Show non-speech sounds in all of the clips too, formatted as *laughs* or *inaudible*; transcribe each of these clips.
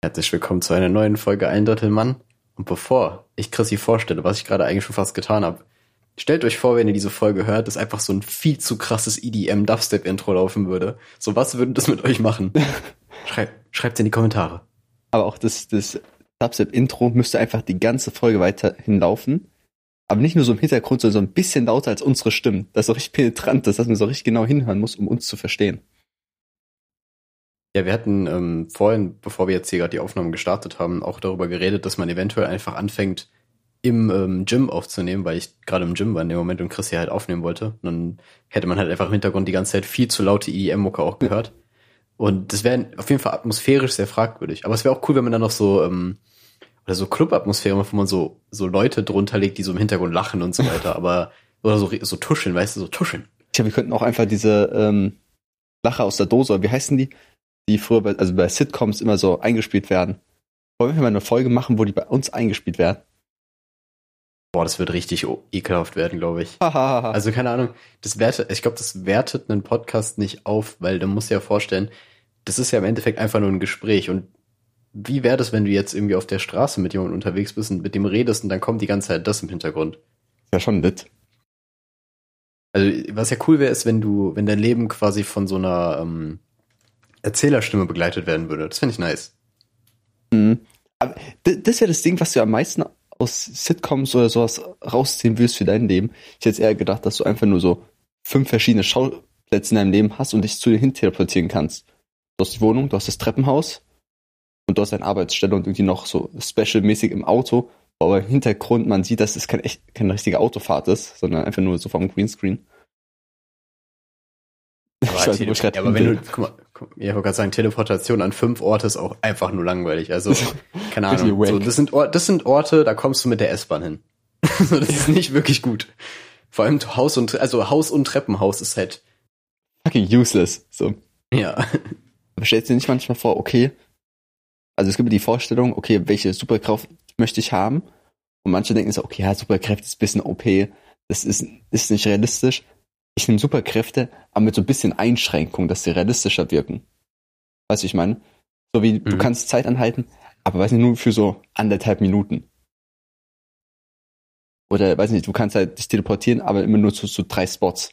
Herzlich willkommen zu einer neuen Folge Ein Drittel Mann. Und bevor ich Chrissy vorstelle, was ich gerade eigentlich schon fast getan habe, stellt euch vor, wenn ihr diese Folge hört, dass einfach so ein viel zu krasses EDM-Dubstep-Intro laufen würde. So, was würde das mit euch machen? *laughs* Schreibt, schreibt's in die Kommentare. Aber auch das, das Dubstep-Intro müsste einfach die ganze Folge weiterhin laufen. Aber nicht nur so im Hintergrund, sondern so ein bisschen lauter als unsere Stimmen. Das ist so richtig penetrant dass man so richtig genau hinhören muss, um uns zu verstehen. Ja, wir hatten ähm, vorhin, bevor wir jetzt hier gerade die Aufnahmen gestartet haben, auch darüber geredet, dass man eventuell einfach anfängt, im ähm, Gym aufzunehmen, weil ich gerade im Gym war in dem Moment und Chris hier halt aufnehmen wollte. Und dann hätte man halt einfach im Hintergrund die ganze Zeit viel zu laute EDM-Mucke auch gehört. Und das wäre auf jeden Fall atmosphärisch sehr fragwürdig. Aber es wäre auch cool, wenn man dann noch so, ähm, oder so Club-Atmosphäre macht, wo man so, so Leute drunter legt, die so im Hintergrund lachen und so weiter. Aber, oder so, so tuscheln, weißt du, so tuscheln. Tja, wir könnten auch einfach diese ähm, Lacher aus der Dose, wie heißen die? Die früher bei, also bei Sitcoms immer so eingespielt werden. Wollen wir mal eine Folge machen, wo die bei uns eingespielt werden? Boah, das wird richtig ekelhaft werden, glaube ich. Also keine Ahnung, das wertet, ich glaube, das wertet einen Podcast nicht auf, weil du musst dir ja vorstellen, das ist ja im Endeffekt einfach nur ein Gespräch. Und wie wäre das, wenn du jetzt irgendwie auf der Straße mit jemandem unterwegs bist und mit dem redest und dann kommt die ganze Zeit das im Hintergrund? ja schon lit. Also was ja cool wäre, ist, wenn du, wenn dein Leben quasi von so einer ähm, Erzählerstimme begleitet werden würde. Das finde ich nice. Mhm. Aber das ist ja das Ding, was du am meisten aus Sitcoms oder sowas rausziehen willst für dein Leben. Ich hätte jetzt eher gedacht, dass du einfach nur so fünf verschiedene Schauplätze in deinem Leben hast und dich zu dir hin teleportieren kannst. Du hast die Wohnung, du hast das Treppenhaus und du hast deine Arbeitsstelle und irgendwie noch so specialmäßig im Auto, wo aber im Hintergrund man sieht, dass es kein echt, keine richtige Autofahrt ist, sondern einfach nur so vom Greenscreen. Aber, *laughs* weiß ich ja, aber wenn du, guck mal, ja, ich wollte gerade sagen, Teleportation an fünf Orte ist auch einfach nur langweilig. Also, *laughs* keine Ahnung. So, das, sind Or das sind Orte, da kommst du mit der S-Bahn hin. *laughs* das ist nicht wirklich gut. Vor allem Haus und, also Haus und Treppenhaus ist halt, fucking useless. So. ja. Aber stellst du dir nicht manchmal vor, okay, also es gibt die Vorstellung, okay, welche Superkraft möchte ich haben? Und manche denken so, okay, ja, Superkräfte ist ein bisschen OP, das ist, ist nicht realistisch. Ich nehme Superkräfte, aber mit so ein bisschen Einschränkung, dass sie realistischer wirken. Weißt du, ich meine? So wie, du Mhm. kannst Zeit anhalten, aber weiß nicht, nur für so anderthalb Minuten. Oder, weiß nicht, du kannst halt dich teleportieren, aber immer nur zu, zu drei Spots.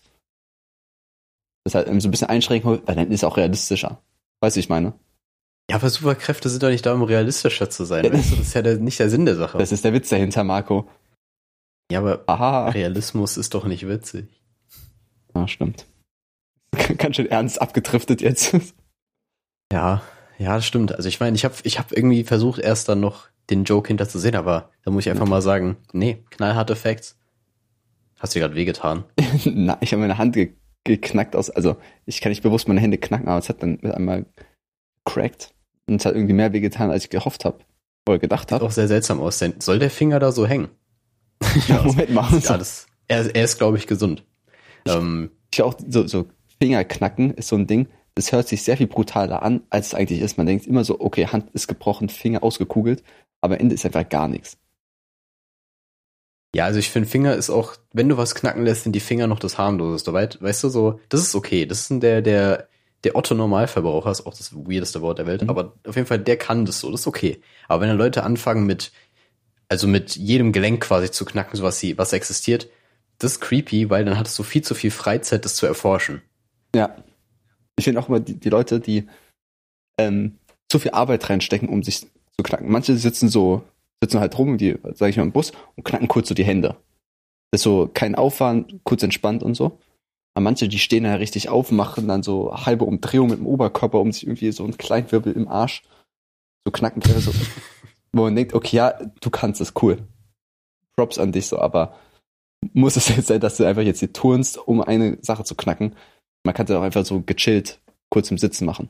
Das ist halt so ein bisschen Einschränkung, weil dann ist es auch realistischer. Weißt du, ich meine? Ja, aber Superkräfte sind doch nicht da, um realistischer zu sein. Weißt du, das ist ja der, nicht der Sinn der Sache. Das ist der Witz dahinter, Marco. ja, aber Aha. Realismus ist doch nicht witzig. Ja, stimmt. *laughs* Ganz schön ernst abgedriftet jetzt. *laughs* Ja, ja, das stimmt. Also ich meine, ich habe ich hab irgendwie versucht, erst dann noch den Joke hinter zu sehen, aber da muss ich einfach mal sagen, nee, knallharte Facts. Hast du gerade wehgetan? *laughs* Na, ich habe meine Hand ge geknackt aus, also ich kann nicht bewusst meine Hände knacken, aber es hat dann mit einmal cracked und es hat irgendwie mehr wehgetan, als ich gehofft habe oder gedacht Sieht habe. auch sehr seltsam aus. Denn soll der Finger da so hängen? Ja, Moment mal. Ja, das, er, er ist, glaube ich, gesund. Ähm, Ich auch so, so Fingerknacken ist so ein Ding, das hört sich sehr viel brutaler an, als es eigentlich ist. Man denkt immer so, okay, Hand ist gebrochen, Finger ausgekugelt, aber am Ende ist einfach gar nichts. ja, also ich finde, Finger ist auch, wenn du was knacken lässt, sind die Finger noch das harmloseste. Weißt du, so, das ist okay. Das ist der, der, der Otto-Normalverbraucher ist auch das weirdeste Wort der Welt, Mhm. aber auf jeden Fall, der kann das so, das ist okay. Aber wenn dann Leute anfangen mit, also mit jedem Gelenk quasi zu knacken, so was sie, was existiert, das ist creepy, weil dann hattest du viel zu viel Freizeit, das zu erforschen. Ja. Ich finde auch immer die, die Leute, die ähm, zu viel Arbeit reinstecken, um sich zu knacken. Manche sitzen so, sitzen halt rum, die, sag ich mal, im Bus und knacken kurz so die Hände. Das ist so kein Aufwand, kurz entspannt und so. Aber manche, die stehen da richtig auf, machen dann so halbe Umdrehung mit dem Oberkörper, um sich irgendwie so einen kleinen Wirbel im Arsch so knacken. So, wo man denkt, okay, ja, du kannst es, cool. Props an dich so, aber muss es jetzt sein, dass du einfach jetzt hier turnst, um eine Sache zu knacken? Man kann es auch einfach so gechillt kurz im Sitzen machen.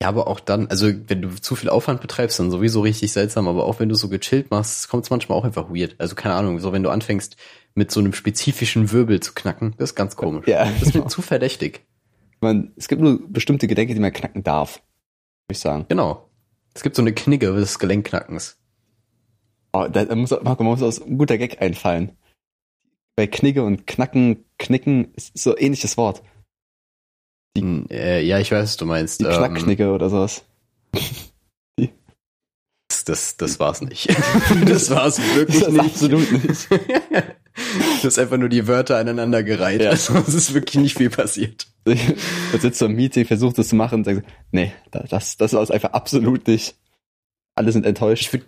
Ja, aber auch dann, also wenn du zu viel Aufwand betreibst, dann sowieso richtig seltsam, aber auch wenn du so gechillt machst, kommt es manchmal auch einfach weird. Also keine Ahnung, so wenn du anfängst mit so einem spezifischen Wirbel zu knacken, das ist ganz komisch. Ja, Das ist mir genau. zu verdächtig. Man, es gibt nur bestimmte Gelenke, die man knacken darf, würde ich sagen. Genau. Es gibt so eine Knigge des Gelenkknackens. Oh, da, muss, Marco, man muss aus ein guter Gag einfallen. Bei Knigge und Knacken, Knicken ist so ähnliches Wort. Die, äh, ja, ich weiß, was du meinst. Die Ähm, Knackknigge oder sowas. Das, das, das war's nicht. *laughs* Das war's wirklich Das nicht. absolut nicht. *laughs* Du hast einfach nur die Wörter aneinander gereiht. Ja. Also es ist wirklich nicht viel passiert. *laughs* Man sitzt so im Meeting, versucht das zu machen und sagt, nee, da- das, das war es einfach absolut nicht. Alle sind enttäuscht. Ich würde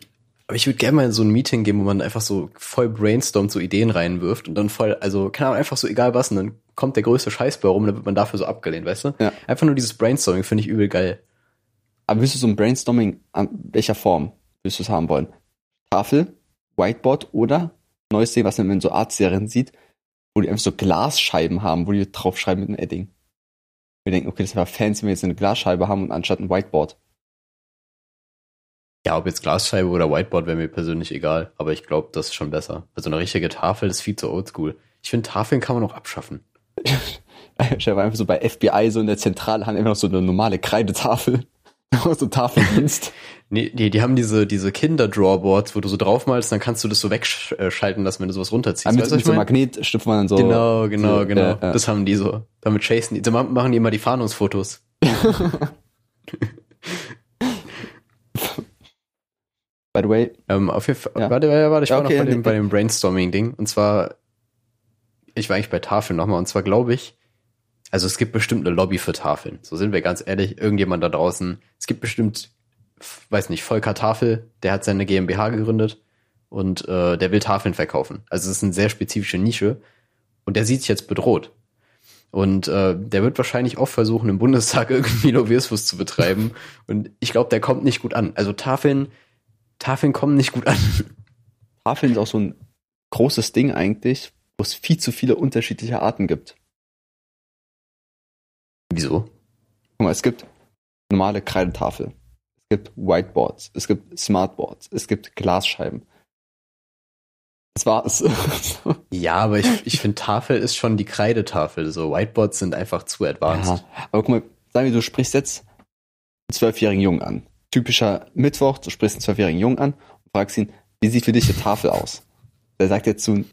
aber ich würde gerne mal in so ein Meeting gehen, wo man einfach so voll brainstormt, so Ideen reinwirft und dann voll, also keine Ahnung, einfach so egal was und dann kommt der größte Scheiß bei rum und dann wird man dafür so abgelehnt, weißt du? Ja. Einfach nur dieses Brainstorming finde ich übel geil. Aber willst du so ein Brainstorming, an welcher Form willst du es haben wollen? Tafel, Whiteboard oder neues Ding, was man in so Art-Serien sieht, wo die einfach so Glasscheiben haben, wo die draufschreiben mit einem Edding. Wir denken, okay, das wäre fancy, wenn wir jetzt eine Glasscheibe haben und anstatt ein Whiteboard. Ja, ob jetzt Glasscheibe oder Whiteboard wäre mir persönlich egal, aber ich glaube, das ist schon besser. Also eine richtige Tafel ist viel zu oldschool. Ich finde, Tafeln kann man auch abschaffen. Ich habe einfach so bei FBI so in der Zentrale haben immer noch so eine normale Kreidetafel. *laughs* so Tafeldienst. *laughs* Nee, nee, die haben diese, diese Kinder-Drawboards, wo du so draufmalst, dann kannst du das so wegschalten lassen, wenn du sowas runterziehst. Ah, mit, Weißt mit so mein? Magnetstift, wo man dann so. Genau, genau, so, genau. ja. Das haben die so. Damit chasen die. So ma- machen die immer die Fahndungsfotos. *laughs* By the way, Ähm, auf jeden Fall, Ja. warte, warte, warte, ich war okay, noch bei dem, bei dem Brainstorming-Ding. Und zwar, ich war eigentlich bei Tafeln nochmal. Und zwar glaube ich, also es gibt bestimmt eine Lobby für Tafeln. So sind wir ganz ehrlich. Irgendjemand da draußen. Es gibt bestimmt, weiß nicht, Volker Tafel, der hat seine GmbH gegründet und äh, der will Tafeln verkaufen. Also es ist eine sehr spezifische Nische. Und der sieht sich jetzt bedroht. Und äh, der wird wahrscheinlich auch versuchen, im Bundestag *laughs* irgendwie Lobbyismus zu betreiben. Und ich glaube, der kommt nicht gut an. Also Tafeln, Tafeln kommen nicht gut an. Tafeln ist auch so ein großes Ding eigentlich, wo es viel zu viele unterschiedliche Arten gibt. Wieso? Guck mal, es gibt normale Kreidetafel. Es gibt Whiteboards. Es gibt Smartboards. Es gibt Glasscheiben. Das war's. *laughs* Ja, aber ich, ich finde, Tafel ist schon die Kreidetafel. So Whiteboards sind einfach zu advanced. Ja, aber guck mal, sagen wir, du sprichst jetzt einen zwölfjährigen Jungen an. Typischer Mittwoch, du sprichst einen zwölfjährigen Jungen an und fragst ihn, wie sieht für dich die Tafel aus? Der sagt jetzt zu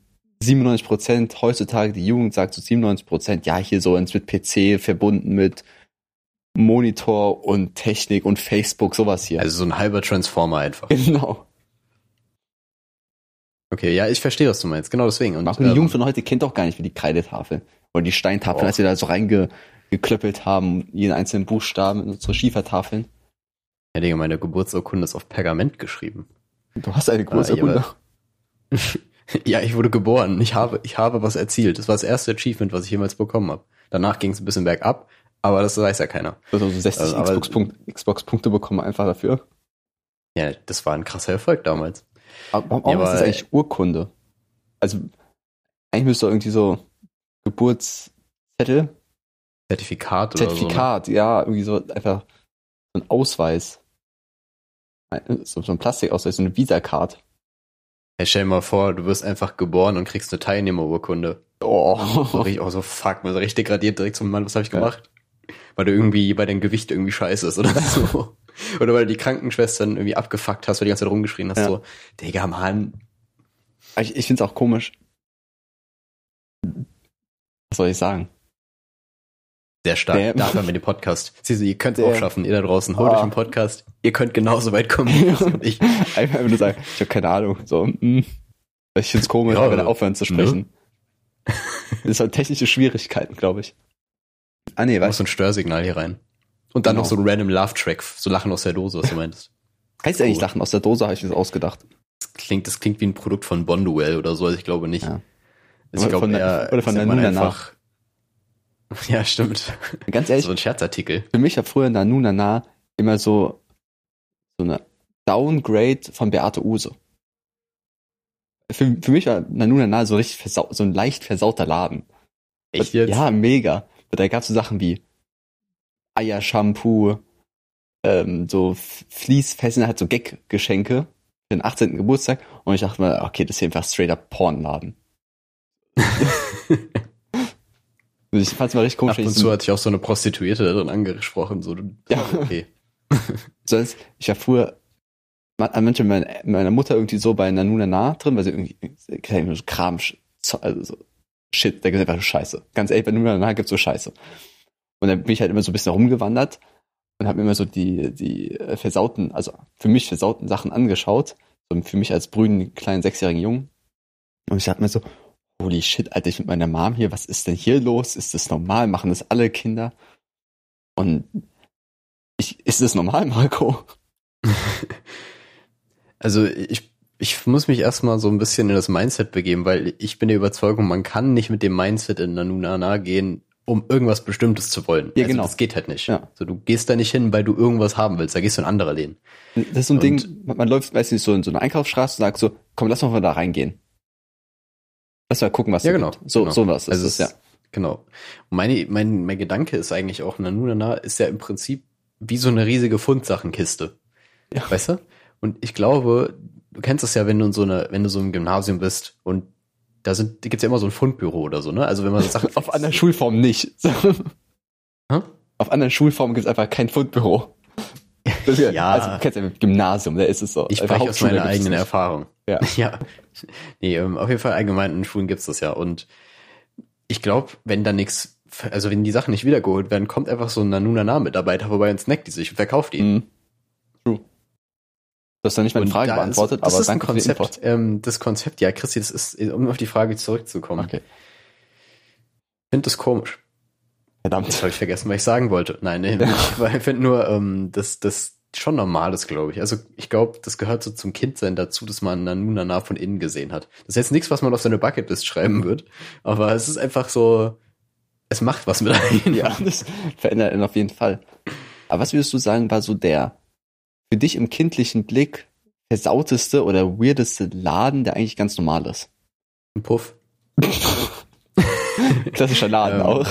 97 Prozent, heutzutage die Jugend sagt zu 97 Prozent, ja, hier so ins mit PC verbunden mit Monitor und Technik und Facebook, sowas hier. Also so ein halber Transformer einfach. genau. Okay, ja, ich verstehe, was du meinst. Genau deswegen. Und, Auch die ähm, Jugend von heute kennt doch gar nicht wie die Kreidetafel. Oder die Steintafel, als wir da so reingeklöppelt haben, jeden einzelnen Buchstaben in unsere Schiefertafeln. Ja, Digga, meine Geburtsurkunde ist auf Pergament geschrieben. Du hast eine große Ah, *laughs* ja, ich wurde geboren. Ich habe, ich habe was erzielt. Das war das erste Achievement, was ich jemals bekommen habe. Danach ging es ein bisschen bergab, aber das weiß ja keiner. Du hast also 60 Also, Xbox-Punkte Xbox bekommen einfach dafür. Ja, das war ein krasser Erfolg damals. Aber warum Ja, ist das eigentlich Urkunde? Also, eigentlich müsste irgendwie so Geburtszettel, Zertifikat oder Zertifikat, ja, irgendwie so einfach so ein Ausweis. So, so ein Plastikausweis, so eine Visa-Card. so. Hey, stell dir mal vor, du wirst einfach geboren und kriegst eine Teilnehmerurkunde. So *laughs* Oh. richtig, auch so, fuck, man so richtig degradiert direkt so, Mann, was habe ich Ja. gemacht? Weil du irgendwie bei deinem Gewicht irgendwie scheiße ist oder so. *laughs* oder weil du die Krankenschwestern irgendwie abgefuckt hast, weil du die ganze Zeit rumgeschrien hast, Ja. so, Digga, Mann. Ich, ich finde es auch komisch. Was soll ich sagen? Sehr stark. Der- Dafür haben wir den Podcast. Siehst du, ihr könnt es auch schaffen, ihr da draußen. Holt Ah. euch einen Podcast. Ihr könnt genauso weit kommen wie ich. *laughs* Einfach nur sagen, ich habe keine Ahnung. So, mm. Ich finde es komisch, Ja, einfach aber- aufhören zu sprechen. Das hat technische Schwierigkeiten, glaube ich. Ah nee, weißt so ein Störsignal hier rein. Und dann Genau. noch so ein random Laugh-Track, so Lachen aus der Dose, was du meintest. heißt eigentlich cool. Sachen aus der Dose, habe ich mir das ausgedacht. Das klingt, das klingt wie ein Produkt von Bonduell oder so, also ich glaube nicht. Ja. Also Oder ich glaube von der- eher, oder von der einfach. *laughs* Ja, stimmt. Ganz ehrlich, So ein Scherzartikel. für mich war früher Nanu Nana immer so, so eine Downgrade von Beate Use. Für, für mich war Nanu Nana so richtig versau so ein leicht versauter Laden. Echt jetzt? Ja, mega. Da gab es so Sachen wie Eiershampoo, ähm, so Fließfesseln, halt so Gag-Geschenke für den 18. Geburtstag. Und ich dachte mir, okay, das ist hier einfach straight up Pornladen. *laughs* *laughs* Ich fand's mal richtig komisch. Ab und zu hatte ich auch so eine Prostituierte da drin angesprochen, so, du- Ja. okay. *laughs* so als, ich war früher ma- manchmal meiner, meiner Mutter irgendwie so bei Nanuna nah drin, weil sie irgendwie, keine so Kram, also so, Shit, der gibt einfach nur Scheiße. Ganz ehrlich, bei Nanuna nah gibt's so Scheiße. Und dann bin ich halt immer so ein bisschen rumgewandert und habe mir immer so die, die versauten, also für mich versauten Sachen angeschaut. So für mich als brünen kleinen sechsjährigen Jungen. Und ich dachte mir so, holy shit, Alter, ich mit meiner Mom hier, was ist denn hier los? Ist das normal? Machen das alle Kinder? Und ich, ist das normal, Marco? *laughs* also ich, ich muss mich erstmal so ein bisschen in das Mindset begeben, weil ich bin der Überzeugung, man kann nicht mit dem Mindset in Nanunana gehen, um irgendwas Bestimmtes zu wollen. Ja, also genau. Das geht halt nicht. Ja. So, du gehst da nicht hin, weil du irgendwas haben willst. Da gehst du in andere Läden. Das ist so ein und, Ding, man, man läuft meistens so in so eine Einkaufsstraße und sagt so, komm, lass mal da reingehen. Lass mal gucken, was ja, genau, gibt. So, genau. sowas also ist es, ja. Genau. Meine, mein, mein Gedanke ist eigentlich auch, Nanunana ist ja im Prinzip wie so eine riesige Fundsachtenkiste. Ja. Weißt du? Und ich glaube, du kennst das ja, wenn du in so eine, wenn du so im Gymnasium bist und da sind, da gibt's ja immer so ein Fundbüro oder so, ne? Also wenn man so Sachen. *laughs* Auf anderen Schulformen nicht. *laughs* Hm? Auf anderen Schulformen gibt's einfach kein Fundbüro. *laughs* Ja. Also du kennst ja Gymnasium, da ist es so. Ich spreche aus meiner eigenen Erfahrung. Ja. *laughs* ja. Nee, ähm, auf jeden Fall allgemein in Schulen gibt's das ja. Und ich glaube, wenn da nichts, also wenn die Sachen nicht wiedergeholt werden, kommt einfach so ein Nanunana-Mitarbeiter vorbei und snackt die sich und verkauft die. Mhm. True. Du hast ja nicht meine Frage beantwortet, das aber ist danke ein Konzept, ähm, das Konzept, ja, Christi, das ist, um auf die Frage zurückzukommen. Okay. Ich finde das komisch. Verdammt. Das habe ich vergessen, was ich sagen wollte. Nein, nee, nicht, *laughs* weil ich finde nur, ähm, dass das schon normal ist, glaube ich. Also ich glaube, das gehört so zum Kindsein dazu, dass man Nanunana von innen gesehen hat. Das ist jetzt nichts, was man auf seine Bucketlist schreiben wird, aber es ist einfach so, es macht was mit einem. Ja, das verändert ihn auf jeden Fall. Aber was würdest du sagen, war so der für dich im kindlichen Blick versauteste oder weirdeste Laden, der eigentlich ganz normal ist? Ein Puff. *laughs* Klassischer Laden Ähm, auch.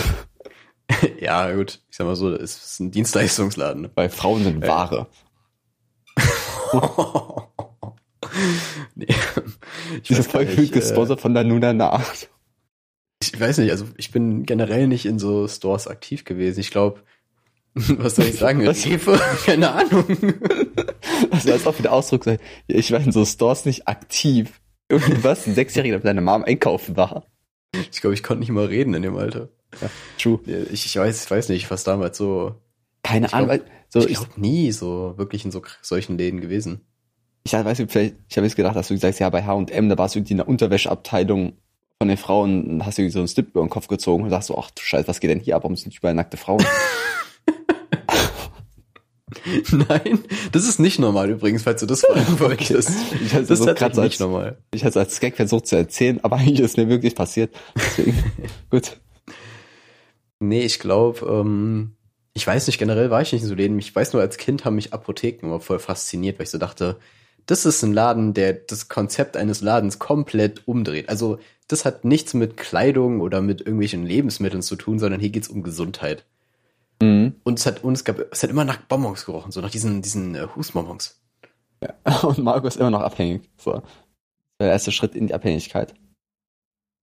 *laughs* ja, gut. Ich sag mal so, es ist ein Dienstleistungsladen. ne? Bei Frauen sind Äh. Ware. *laughs* nee. Ich Diese Folge wird äh, gesponsert von der Nuna nach. ich weiß nicht, also ich bin generell nicht in so Stores aktiv gewesen. Ich glaube, *laughs* was soll ich sagen? Was? Rewe? Keine Ahnung. Also als auch wieder Ausdruck sein. Ich war in so Stores nicht aktiv. Irgendwas, ein Sechsjähriger seiner Mom einkaufen war. Ich glaube, ich konnte nicht mal reden in dem Alter. True. Ich, ich weiß, ich weiß nicht, was damals so. Keine Ahnung. So, ich glaube nie so wirklich in so solchen Läden gewesen. ich weiß nicht, vielleicht, ich habe jetzt gedacht, dass du gesagt hast, ja, bei H&M, da warst du irgendwie in der Unterwäscheabteilung von den Frauen und hast irgendwie so einen Slip über den Kopf gezogen und sagst so, ach du Scheiße, was geht denn hier ab? Warum sind überall nackte Frauen? *laughs* Nein, das ist nicht normal übrigens, falls du das fragen wolltest. Ich hatte Das so ist tatsächlich so nicht als, normal. ich hatte es als Gag versucht zu erzählen, aber *laughs* eigentlich ist mir wirklich passiert. Deswegen, *laughs* gut. Nee, ich glaube, ähm, ich weiß nicht, generell war ich nicht in so Läden. Ich weiß nur, als Kind haben mich Apotheken immer voll fasziniert, weil ich so dachte, das ist ein Laden, der das Konzept eines Ladens komplett umdreht. Also das hat nichts mit Kleidung oder mit irgendwelchen Lebensmitteln zu tun, sondern hier geht's um Gesundheit. Mhm. Und es hat, und es gab, es hat immer nach Bonbons gerochen, so nach diesen, diesen äh, Hustbonbons. *laughs* Und Marco ist immer noch abhängig. So. Der erste Schritt in die Abhängigkeit.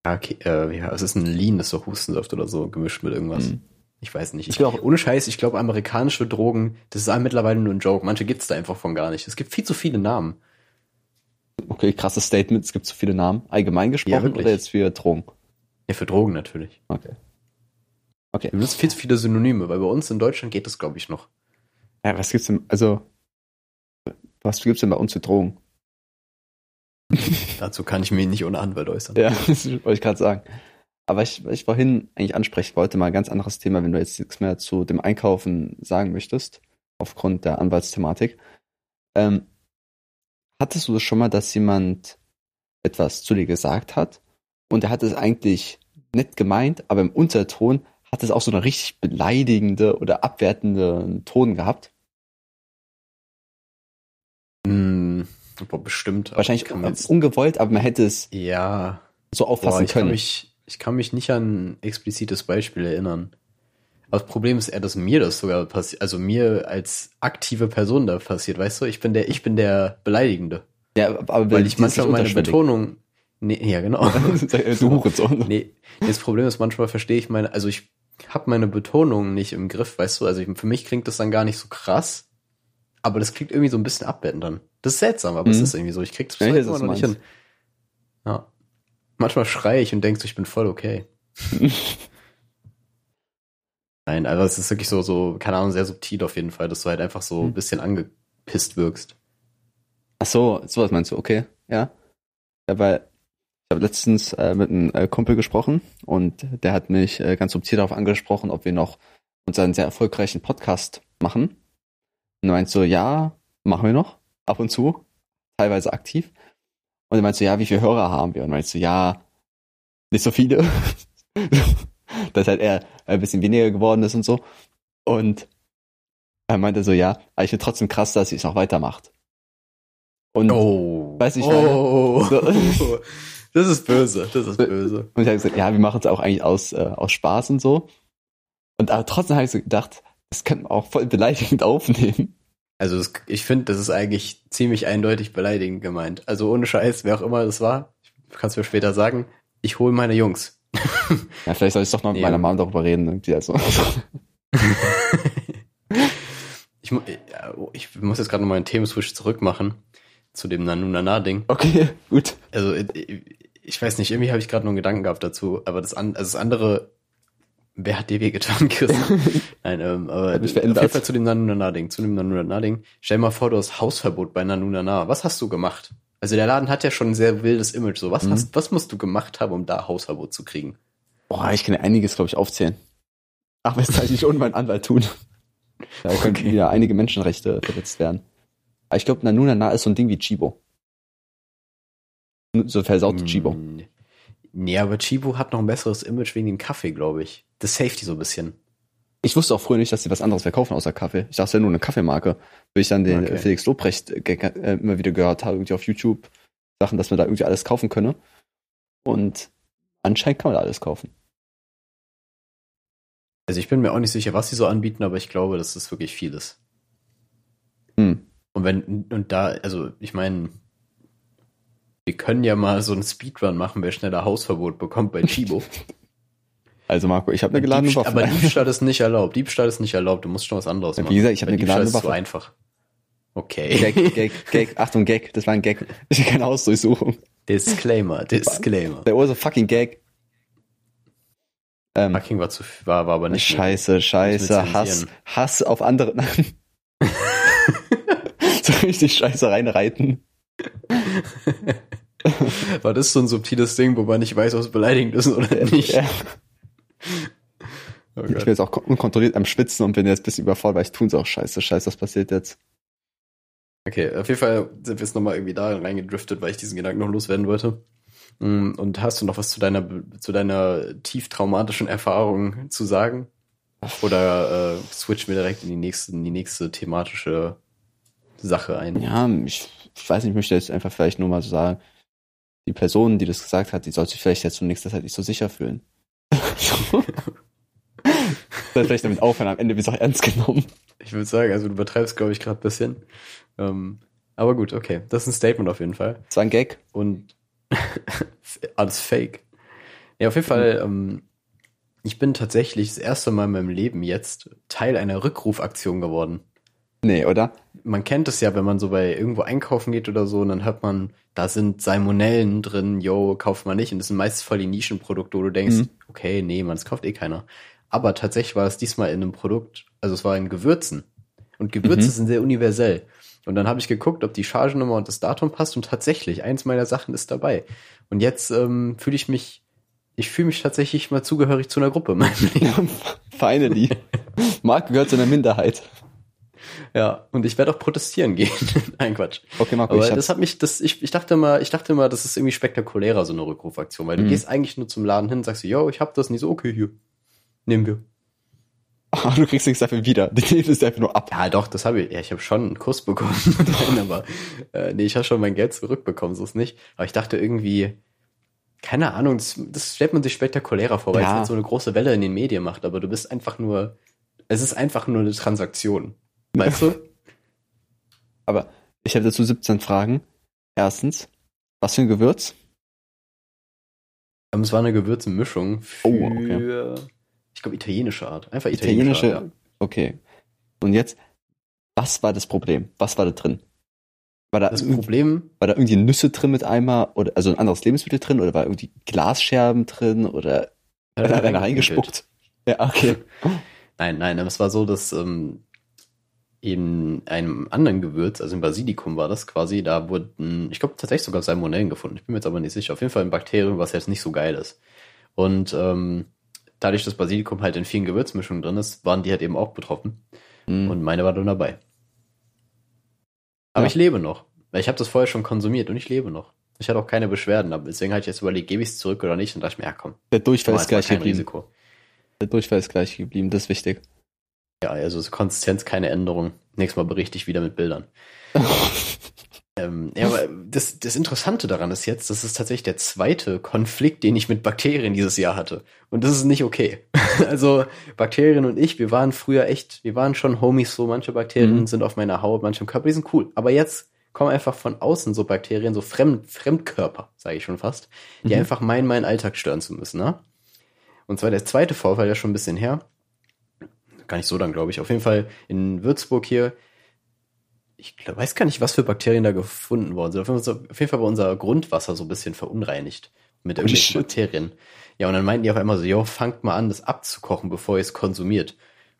Ja, okay, äh, ja, es ist ein Lean, das so Hustensaft oder so, gemischt mit irgendwas. Mhm. Ich weiß nicht. Ich auch- ohne Scheiß, ich glaube, amerikanische Drogen, das ist mittlerweile nur ein Joke. Manche gibt's da einfach von gar nicht. Es gibt viel zu viele Namen. Okay, krasses Statement, es gibt so viele Namen. Allgemein gesprochen wirklich. oder jetzt für Drogen? Ja, für Drogen natürlich. Okay. Okay. Wir benutzen viel zu viele Synonyme, weil bei uns in Deutschland geht das, glaube ich, noch. Ja, was gibt's denn, also, was gibt's denn bei uns für Drogen? *laughs* Dazu kann ich mich nicht ohne Anwalt äußern. Ja, *laughs* das wollte ich gerade sagen. Aber ich, was ich vorhin eigentlich ansprechen wollte, mal ein ganz anderes Thema, wenn du jetzt nichts mehr zu dem Einkaufen sagen möchtest, aufgrund der Anwaltsthematik. Ähm, hattest du das schon mal, dass jemand etwas zu dir gesagt hat und er hat es eigentlich nett gemeint, aber im Unterton hat es auch so eine richtig beleidigende oder abwertende Ton gehabt? Hm, boah, bestimmt. aber Wahrscheinlich ich kann mir jetzt, ungewollt, aber man hätte es ja, so boah, auffassen ich kann können. mich, ich kann mich nicht an ein explizites Beispiel erinnern. Aber das Problem ist eher, dass mir das sogar passiert, also mir als aktive Person da passiert, weißt du? Ich bin der, ich bin der Beleidigende. ja, aber Weil ich manchmal meine Betonung, nee, ja, genau. *laughs* du Hurensohn. Nee, das Problem ist, manchmal verstehe ich meine, also ich habe meine Betonung nicht im Griff, weißt du? Also ich, für mich klingt das dann gar nicht so krass, aber das klingt irgendwie so ein bisschen abwertend dann. Das ist seltsam, aber es Mhm. ist irgendwie so. Ich krieg das Ja, immer noch nicht hin. Ja. Manchmal schreie ich und denk so, ich bin voll okay. *laughs* Nein, aber es ist wirklich so, so, keine Ahnung, sehr subtil auf jeden Fall, dass du halt einfach so ein Hm. bisschen angepisst wirkst. Ach so, sowas meinst du, okay, ja. Ja, weil ich habe letztens äh, mit einem äh, Kumpel gesprochen und der hat mich äh, ganz subtil darauf angesprochen, ob wir noch unseren sehr erfolgreichen Podcast machen. Und er meint so, ja, machen wir noch, ab und zu, teilweise aktiv. Und er meint so, ja, wie viele Hörer haben wir? Und meint so, ja, nicht so viele. *laughs* Dass halt er ein bisschen weniger geworden ist und so. Und er meinte so, ja, aber ich finde trotzdem krass, dass sie es noch weitermacht. Und Oh. Weiß ich oh. So. *laughs* Das ist böse, das ist böse. Und ich habe gesagt, ja, wir machen es auch eigentlich aus, äh, aus Spaß und so. Und aber trotzdem habe ich so gedacht, das könnte man auch voll beleidigend *laughs* aufnehmen. Also das, ich finde, das ist eigentlich ziemlich eindeutig beleidigend gemeint. Also ohne Scheiß, wer auch immer das war, kann es mir später sagen, ich hole meine Jungs. *laughs* Ja, vielleicht soll ich doch noch mit Nee. meiner Mom darüber reden. Irgendwie also. *laughs* ich, mu- ja, ich muss jetzt gerade noch mal einen Themenswitch zurück machen zu dem Nanu-Nana-Ding. Okay, gut. Also ich, ich weiß nicht, irgendwie habe ich gerade noch einen Gedanken gehabt dazu, aber das, an, also das andere, wer hat dir wehgetan, *laughs* Chris? Nein, ähm, aber Hat mich auf verändert. jeden Fall zu dem Nanu-Nana-Ding, zu dem Nanu-Nana-Ding. Stell dir mal vor, du hast Hausverbot bei Nanu-Nana. Was hast du gemacht? Also der Laden hat ja schon ein sehr wildes Image. So, was Mhm. hast, was musst du gemacht haben, um da Hausverbot zu kriegen? Boah, ich kann ja einiges, glaube ich, aufzählen. Ach, was kann ich nicht ohne meinen Anwalt tun? Da könnten Okay. wieder einige Menschenrechte verletzt werden. Aber ich glaube, Nanunana ist so ein Ding wie Chibo. So versaute Chibo. Nee, aber Chibo hat noch ein besseres Image wegen dem Kaffee, glaube ich. Das Safety so ein bisschen. Ich wusste auch früher nicht, dass sie was anderes verkaufen außer Kaffee. Ich dachte, es wäre nur eine Kaffeemarke. Bis ich dann den Okay. Felix Lobrecht-Gag äh, immer wieder gehört habe, irgendwie auf YouTube, Sachen, dass man da irgendwie alles kaufen könne. Und anscheinend kann man da alles kaufen. Also ich bin mir auch nicht sicher, was sie so anbieten, aber ich glaube, das ist wirklich vieles. Hm. Und wenn, und da, also ich meine, wir können ja mal so einen Speedrun machen, wer schneller Hausverbot bekommt bei Chibo. *laughs* Also Marco, ich habe eine geladene Diebst- Waffe. aber Diebstahl ist nicht erlaubt. Diebstahl ist nicht erlaubt. Du musst schon was anderes machen. wie gesagt, ich hab Weil eine geladene Diebstahl ist so Waffe. einfach. Okay. Gag, *laughs* Gag, Gag, Achtung, Gag, das war ein Gag. *laughs* Ich will keine Hausdurchsuchung. Disclaimer, Disclaimer. Der was a fucking Gag. Ähm, Fucking war zu war, war aber nicht. Scheiße, Scheiße, Hass. Hass auf andere. so richtig Scheiße reinreiten. *laughs* War das so ein subtiles Ding, wo man nicht weiß, ob es beleidigend ist oder nicht? Ja. *laughs* Oh Ich bin jetzt auch unkontrolliert am Schwitzen und bin jetzt ein bisschen überfordert, weil ich tun so auch Scheiße, Scheiße, was passiert jetzt? Okay, auf jeden Fall sind wir jetzt nochmal irgendwie da reingedriftet, weil ich diesen Gedanken noch loswerden wollte. Mm, Und hast du noch was zu deiner, zu deiner tief traumatischen Erfahrung zu sagen? Oder äh, switch mir direkt in die nächste, in die nächste thematische Sache ein? Ja, ich, ich weiß nicht, ich möchte jetzt einfach vielleicht nur mal so sagen, die Person, die das gesagt hat, die soll sich vielleicht jetzt zur nächsten Zeit nicht so sicher fühlen. *laughs* soll vielleicht damit aufhören, am Ende wird es auch ernst genommen. Ich würde sagen, also du übertreibst, glaube ich, gerade ein bisschen. Ähm, aber gut, okay. Das ist ein Statement auf jeden Fall. Das war ein Gag. Und *laughs* alles fake. Ja, auf jeden Fall, ähm, ich bin tatsächlich das erste Mal in meinem Leben jetzt Teil einer Rückrufaktion geworden. Nee, oder? Man kennt es ja, wenn man so bei irgendwo einkaufen geht oder so, und dann hört man, da sind Salmonellen drin, yo, kauft man nicht. Und das sind meistens voll die Nischenprodukte, wo du denkst, Mhm. okay, nee, man, das kauft eh keiner. Aber tatsächlich war es diesmal in einem Produkt, also es war in Gewürzen. Und Gewürze Mhm. sind sehr universell. Und dann habe ich geguckt, ob die Chargennummer und das Datum passt und tatsächlich, eins meiner Sachen ist dabei. Und jetzt ähm, fühle ich mich, ich fühle mich tatsächlich mal zugehörig zu einer Gruppe in meinem *laughs* Leben. Finally. Marc gehört zu einer Minderheit. Ja, und ich werde auch protestieren *laughs* gehen. Nein, Quatsch. Okay, Marco, Aber ich das hat mich, das, ich, ich dachte mal, ich dachte mal, das ist irgendwie spektakulärer, so eine Rückrufaktion, weil du Mhm. gehst eigentlich nur zum Laden hin, sagst du, yo, ich hab das nicht so, okay, hier. Nehmen wir. Ah, *laughs* du kriegst nichts dafür wieder. Die nehmen es einfach nur ab. Ja, doch, das habe ich. Ja, ich habe schon einen Kuss bekommen. *laughs* Nein, aber äh, nee, ich habe schon mein Geld zurückbekommen, so ist nicht. Aber ich dachte irgendwie, keine Ahnung, das, das stellt man sich spektakulärer vor, weil Ja. es halt so eine große Welle in den Medien macht, aber du bist einfach nur, es ist einfach nur eine Transaktion. Weißt du? Aber ich habe dazu 17 Fragen. Erstens, was für ein Gewürz? Ähm, es war eine Gewürzmischung für, Oh, okay. ich glaube, italienische Art. Einfach italienische, Italienische. Art, Okay. Und jetzt, was war das Problem? Was war da drin? War da, Das Problem, war da irgendwie Nüsse drin mit Eimer oder also ein anderes Lebensmittel drin oder war irgendwie Glasscherben drin oder äh, hat einer reingespuckt? Ja, okay. *laughs* Nein, nein, es war so, dass ähm, in einem anderen Gewürz, also im Basilikum war das quasi, da wurden, ich glaube tatsächlich sogar Salmonellen gefunden. Ich bin mir jetzt aber nicht sicher. Auf jeden Fall ein Bakterium, was jetzt nicht so geil ist. Und ähm, dadurch, dass Basilikum halt in vielen Gewürzmischungen drin ist, waren die halt eben auch betroffen. Mhm. Und meine war dann dabei. Aber Ja. ich lebe noch. Weil ich habe das vorher schon konsumiert und ich lebe noch. Ich hatte auch keine Beschwerden, aber deswegen habe ich jetzt überlegt, gebe ich es zurück oder nicht und dachte ich mir, ja komm, Der Durchfall ist gleich geblieben. Risiko. Der Durchfall ist gleich geblieben, das ist wichtig. Ja, also Konsistenz, keine Änderung. Nächstes Mal berichte ich wieder mit Bildern. *laughs* Ähm, ja, aber das, das Interessante daran ist jetzt, das ist tatsächlich der zweite Konflikt, den ich mit Bakterien dieses Jahr hatte. Und das ist nicht okay. *laughs* Also Bakterien und ich, wir waren früher echt, wir waren schon Homies so. Manche Bakterien Mhm. sind auf meiner Haut, manche im Körper, die sind cool. Aber jetzt kommen einfach von außen so Bakterien, so Fremd, Fremdkörper, sage ich schon fast, die Mhm. einfach meinen, meinen Alltag stören zu müssen. Ne? Und zwar der zweite Vorfall, der schon ein bisschen her. Gar nicht so dann, glaube ich. Auf jeden Fall in Würzburg hier ich glaub, weiß gar nicht, was für Bakterien da gefunden worden sind. Auf jeden Fall, auf jeden Fall war unser Grundwasser so ein bisschen verunreinigt mit irgendwelchen. Bakterien. Ja, und dann meinten die auf einmal so, jo, fangt mal an, das abzukochen, bevor ihr es konsumiert.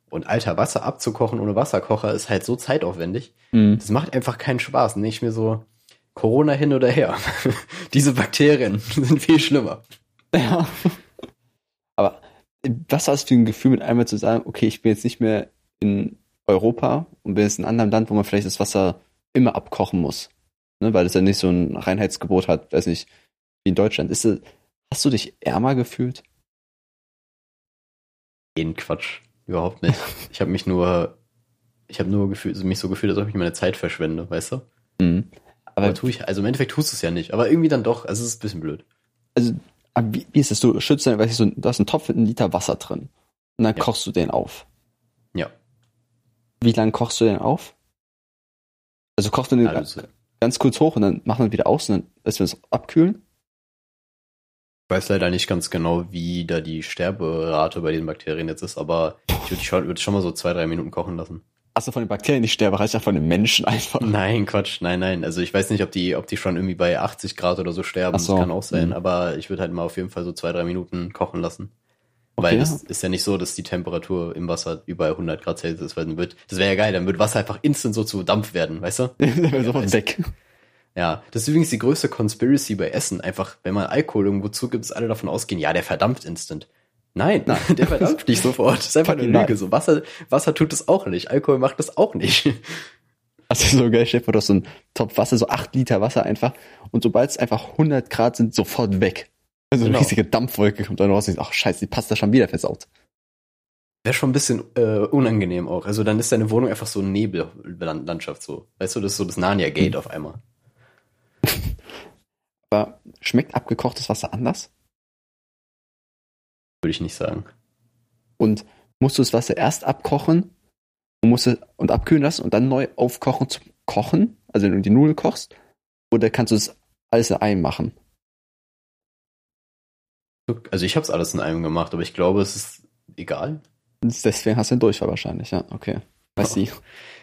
Und alter, Wasser abzukochen ohne Wasserkocher ist halt so zeitaufwendig. Mhm. Das macht einfach keinen Spaß. Und ich mir so, Corona hin oder her. *laughs* Diese Bakterien *laughs* sind viel schlimmer. Ja. *laughs* Aber was es für ein Gefühl, mit einmal zu sagen, okay, ich bin jetzt nicht mehr in Europa und bin jetzt in einem anderen Land, wo man vielleicht das Wasser immer abkochen muss. Ne, weil es ja nicht so ein Reinheitsgebot hat, weiß nicht, wie in Deutschland. Ist es, hast du dich ärmer gefühlt? Den Quatsch. Überhaupt nicht. *laughs* Ich habe mich nur, ich habe nur gefühlt, mich so gefühlt, als ob ich meine Zeit verschwende, weißt du? Mhm. Aber Aber tue ich, also im Endeffekt tust du es ja nicht, aber irgendwie dann doch. Also es ist ein bisschen blöd. also, aber wie, wie ist es? Du schützt dann, weiß ich, so, du hast einen Topf mit einem Liter Wasser drin. Und dann Ja. kochst du den auf. Ja. Wie lange kochst du den auf? Also kochst du den Also, ganz kurz hoch und dann machen wir wieder aus und dann lässt wir es abkühlen. ich weiß leider nicht ganz genau, wie da die Sterberate bei den Bakterien jetzt ist, aber ich würde schon, würd schon mal so zwei, drei Minuten kochen lassen. Achso, von den Bakterien nicht sterbe, reicht ja von den Menschen einfach. Nein, Quatsch, nein, nein. Also ich weiß nicht, ob die, ob die schon irgendwie bei 80 Grad oder so sterben. So. Das kann auch sein, Mhm. aber ich würde halt mal auf jeden Fall so zwei, drei Minuten kochen lassen. Weil Okay. das ist ja nicht so, dass die Temperatur im Wasser über 100 Grad Celsius ist, weil dann wird, das wäre ja geil, dann wird Wasser einfach instant so zu Dampf werden, weißt du? *laughs* Wäre sofort weg. Ja, das ist übrigens die größte Conspiracy bei Essen. Einfach, wenn man Alkohol irgendwo zugibt, ist alle davon ausgehen, ja, der verdampft instant. Nein, der verdampft *laughs* nicht sofort. Das ist einfach eine Lüge. nein. So Wasser, Wasser tut es auch nicht. Alkohol macht das auch nicht. *laughs* Also so geil, Chef, du hast so ein Topf Wasser, so 8 Liter Wasser einfach. Und sobald es einfach 100 Grad sind, sofort weg. Also eine Genau. riesige Dampfwolke kommt dann raus und ach scheiße, die Pasta schon wieder versaut. Wäre schon ein bisschen äh, unangenehm auch. Also dann ist deine Wohnung einfach so eine Nebellandschaft so. Weißt du, das ist so das Narnia Gate auf einmal. *laughs* Aber schmeckt abgekochtes Wasser anders? Würde ich nicht sagen. Und musst du das Wasser erst abkochen und musst es, und abkühlen lassen und dann neu aufkochen zum Kochen? Also wenn du die Nudeln kochst? Oder kannst du es alles in einem machen? Also ich habe es alles in einem gemacht, aber ich glaube, es ist egal. Deswegen hast du den Durchfall wahrscheinlich, ja, okay. Weiß ich.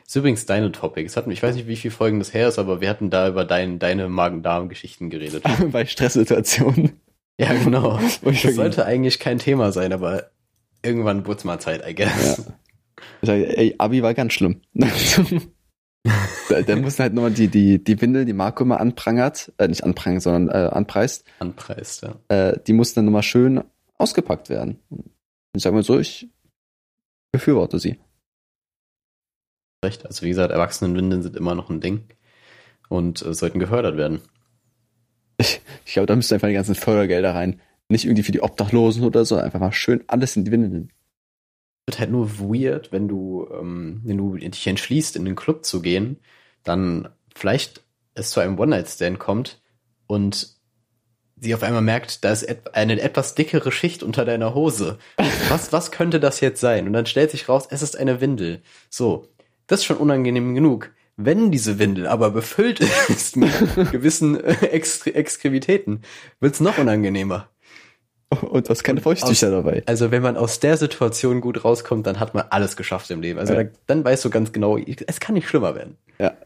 Ist übrigens deine Topic. Es hatten, ich weiß nicht, wie viele Folgen das her ist, aber wir hatten da über dein, deine Magen-Darm-Geschichten geredet. *laughs* Bei Stresssituationen. Ja, genau. *laughs* Das sollte eigentlich kein Thema sein, aber irgendwann wurde es mal Zeit, I guess. Ja. Ich sage, ey, Abi war ganz schlimm. *laughs* da, da muss halt nur die, die, die Windel, die Marco immer anprangert, äh, nicht anprangert, sondern äh, anpreist, Anpreist, ja. äh, die muss dann nochmal schön ausgepackt werden. Ich sag mal so, ich befürworte sie. Recht. Also wie gesagt, Erwachsenenwindeln sind immer noch ein Ding und äh, sollten gefördert werden. Ich, ich glaube, da müssten einfach die ganzen Fördergelder rein. Nicht irgendwie für die Obdachlosen oder so, einfach mal schön alles in die Windeln. Wird halt nur weird, wenn du, ähm, wenn du dich entschließt, in den Club zu gehen, dann vielleicht es zu einem One-Night-Stand kommt und sie auf einmal merkt, da ist eine etwas dickere Schicht unter deiner Hose. Was, was könnte das jetzt sein? Und dann stellt sich raus, es ist eine Windel. So, das ist schon unangenehm genug. Wenn diese Windel aber befüllt *laughs* ist mit gewissen äh, Extre Extremitäten, wird's noch unangenehmer. Und du hast keine Feuchttücher dabei. Also wenn man aus der Situation gut rauskommt, dann hat man alles geschafft im Leben. Also Ja. da, dann weißt du ganz genau, es kann nicht schlimmer werden. Ja.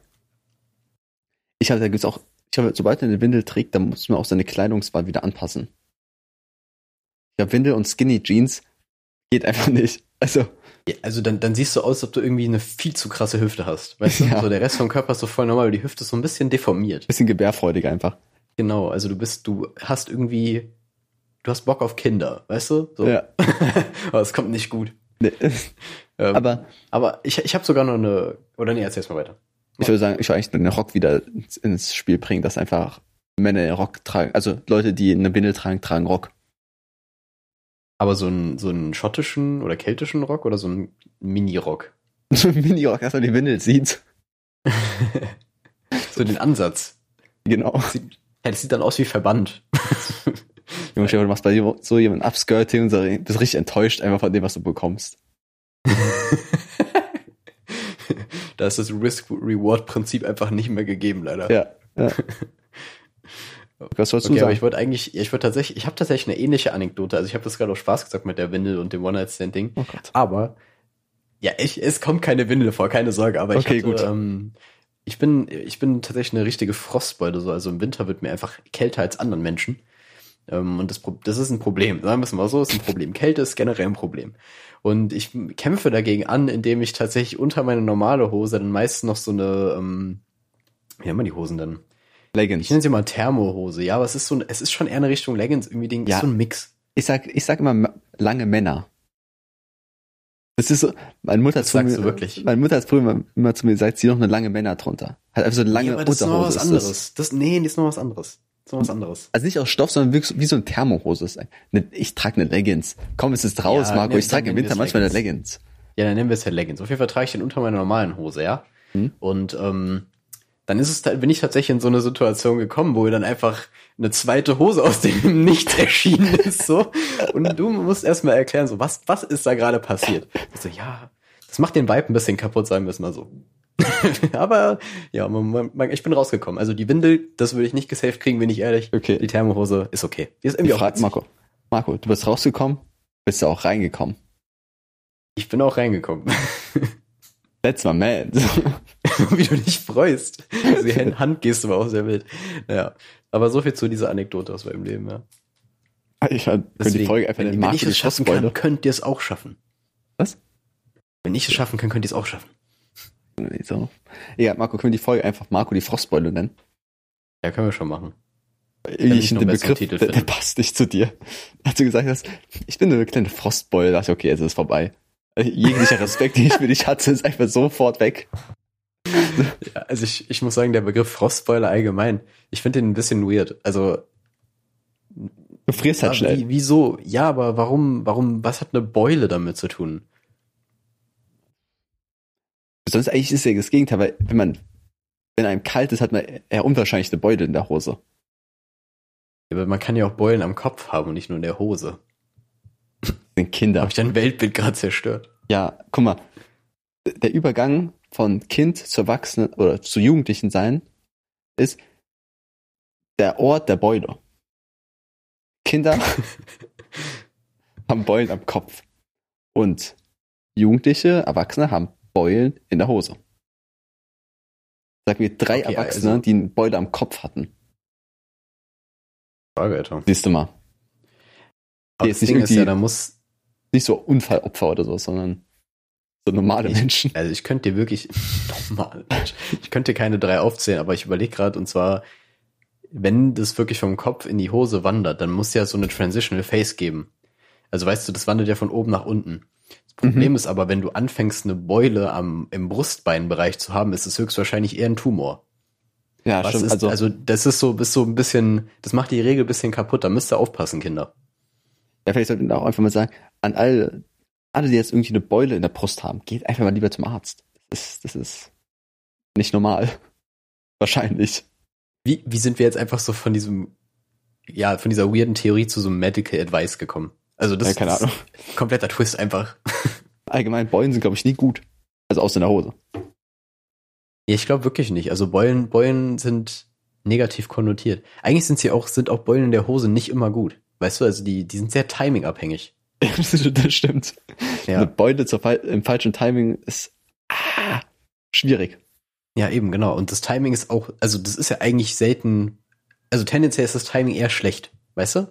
Ich habe, da gibt's auch, ich habe, sobald man eine Windel trägt, dann muss man auch seine Kleidungswahl wieder anpassen. Ich habe Windel und Skinny Jeans geht einfach nicht. Also, Ja, also dann, dann siehst du aus, als ob du irgendwie eine viel zu krasse Hüfte hast. Weißt du? Ja. So der Rest vom Körper ist so voll normal, aber die Hüfte ist so ein bisschen deformiert. bisschen gebärfreudig einfach. Genau, also du bist, du hast irgendwie, du hast Bock auf Kinder, weißt du? So. Ja. *laughs* aber es kommt nicht gut. Nee. Ähm, Aber aber ich, ich habe sogar noch eine, oder nee, erzähl's mal weiter. ich würde sagen, ich will eigentlich den Rock wieder ins, ins Spiel bringen, dass einfach Männer Rock tragen. Also Leute, die eine Binde tragen, tragen Rock. Aber so einen, so einen schottischen oder keltischen Rock oder so einen Mini-Rock? *laughs* So ein Mini-Rock, dass man die Windel sieht. *laughs* So den Ansatz. Genau. Sieht, ja, das sieht dann aus wie Verband. *laughs* Junge, vor, du machst bei so jemandem Upskirting und bist richtig enttäuscht einfach von dem, was du bekommst. da ist das Risk-Reward-Prinzip einfach nicht mehr gegeben, leider. Ja. ja. Was sollst du Okay, aber sagen? ich wollte eigentlich, ich wollte tatsächlich, ich habe tatsächlich eine ähnliche Anekdote. Also ich habe das gerade auf Spaß gesagt mit der Windel und dem One-Night-Stand-Ding. oh. Aber ja, ich, es kommt keine Windel vor, keine Sorge. Aber ich Okay, hatte, gut. Ähm, ich bin, ich bin tatsächlich eine richtige Frostbeute. So. Also im Winter wird mir einfach kälter als anderen Menschen. Ähm, und das, das ist ein Problem. Sagen wir es mal so, ist ein Problem. Kälte ist generell ein Problem. Und ich kämpfe dagegen an, indem ich tatsächlich unter meine normale Hose dann meist noch so eine, ähm, wie haben wir die Hosen denn? Ich Leggings. nenne sie mal Thermohose. Ja, aber es ist so, ein- es ist schon eher eine Richtung Leggings irgendwie Ding. Ja. Ist so ein Mix. Ich sag, ich sag immer lange Männer. Das ist so, meine Mutter hat Das sagst mir, du wirklich? meine Mutter hat früher immer, immer zu mir gesagt, zieh noch eine lange Männer drunter. Hat einfach so eine lange Ja, aber das ist noch was Unterhose. ist das. anderes. Das, nee, das ist noch was anderes. Das ist noch was anderes. Also nicht aus Stoff, sondern wie, so- wie so eine Thermohose. ist. Ne, Ich trage eine Leggings. Komm, es ist raus, Ja, Marco. ne, Ich trage dann im Winter manchmal eine Leggings. Ja, dann nennen wir es halt Leggings. Auf jeden Fall trage ich den unter meiner normalen Hose, ja. Mhm. Und ähm, dann ist es, bin ich tatsächlich in so eine Situation gekommen, wo dann einfach eine zweite Hose aus dem *laughs* Nichts erschienen ist, so. Und du musst erstmal erklären, so, was, was ist da gerade passiert? Ich so, ja, das macht den Vibe ein bisschen kaputt, sagen wir es mal so. *laughs* Aber ja, man, man, ich bin rausgekommen. Also die Windel, das würde ich nicht gesaved kriegen, bin ich ehrlich. Okay. Die Thermohose ist okay. Die ist Ich irgendwie auch frage witzig. Marco. Marco, du bist rausgekommen, bist du auch reingekommen. Ich bin auch reingekommen. *laughs* That's my man. *laughs* Wie du dich freust. Die Hand- *laughs* Handgeste war auch sehr wild. Naja. Aber so viel zu dieser Anekdote aus meinem Leben, ja. ich könnte die Folge einfach wenn, wenn ich es schaffen kann, könnt ihr es auch schaffen. Was? Wenn ich es schaffen kann, könnt ihr es auch schaffen. So. Ja, Marco, können wir die Folge einfach Marco die Frostbeule nennen? Ja, können wir schon machen. Ich noch den Begriff, Titel der, der finde. passt nicht zu dir. Als du gesagt hast, ich bin eine kleine Frostbeule, dachte ich, okay, jetzt ist es vorbei. Äh, Jeglicher Respekt, den ich für dich hatte, ist einfach sofort weg. Ja, also ich, ich muss sagen, der Begriff Frostbeule allgemein, ich finde den ein bisschen weird. Also, Du frierst halt ja, schnell. wie, wieso? Ja, aber warum, warum, was hat eine Beule damit zu tun? Sonst eigentlich ist ja das Gegenteil, weil wenn man, wenn einem kalt ist, hat man eher unwahrscheinlich eine Beule in der Hose. Aber man kann ja auch Beulen am Kopf haben und nicht nur in der Hose. Den Kinder. Habe ich dein Weltbild gerade zerstört? Ja, guck mal. Der Übergang von Kind zu Erwachsenen oder zu Jugendlichen sein ist der Ort der Beule. Kinder *laughs* haben Beulen am Kopf. Und Jugendliche, Erwachsene haben Beulen in der Hose. Sag mir drei Okay, Erwachsene, also- die eine Beule am Kopf hatten. Frage, Alter. Siehst du mal. Aber das Ding ist ja, da muss, Nicht so Unfallopfer oder so, sondern so normale Ich- Menschen. Also ich könnte dir wirklich *laughs* normal, ich könnte dir keine drei aufzählen, aber ich überlege gerade und zwar, wenn das wirklich vom Kopf in die Hose wandert, dann muss ja so eine Transitional Phase geben. Also weißt du, das wandert ja von oben nach unten. Das Problem Mhm. ist aber, wenn du anfängst, eine Beule am, im Brustbeinbereich zu haben, ist es höchstwahrscheinlich eher ein Tumor. Ja, Was stimmt. ist, also, also, das ist so, ist so ein bisschen, das macht die Regel ein bisschen kaputt, da müsst ihr aufpassen, Kinder. Ja, vielleicht sollten wir auch einfach mal sagen, an alle, alle, die jetzt irgendwie eine Beule in der Brust haben, geht einfach mal lieber zum Arzt. Das ist, das ist nicht normal. *laughs* Wahrscheinlich. Wie, wie sind wir jetzt einfach so von diesem, ja, von dieser weirden Theorie zu so einem Medical Advice gekommen? Also das Ja, keine ist Ahnung. kompletter Twist einfach. *laughs* Allgemein, Beulen sind, glaube ich, nie gut. Also aus in der Hose. Ja, ich glaube wirklich nicht. Also Beulen, Beulen sind negativ konnotiert. Eigentlich sind sie auch, sind auch Beulen in der Hose nicht immer gut. Weißt du, also die, die sind sehr timingabhängig. *laughs* das stimmt. Eine Ja. Beule zur, im falschen Timing ist ah, schwierig. Ja, eben, genau. Und das Timing ist auch, also das ist ja eigentlich selten, also tendenziell ist das Timing eher schlecht. Weißt du?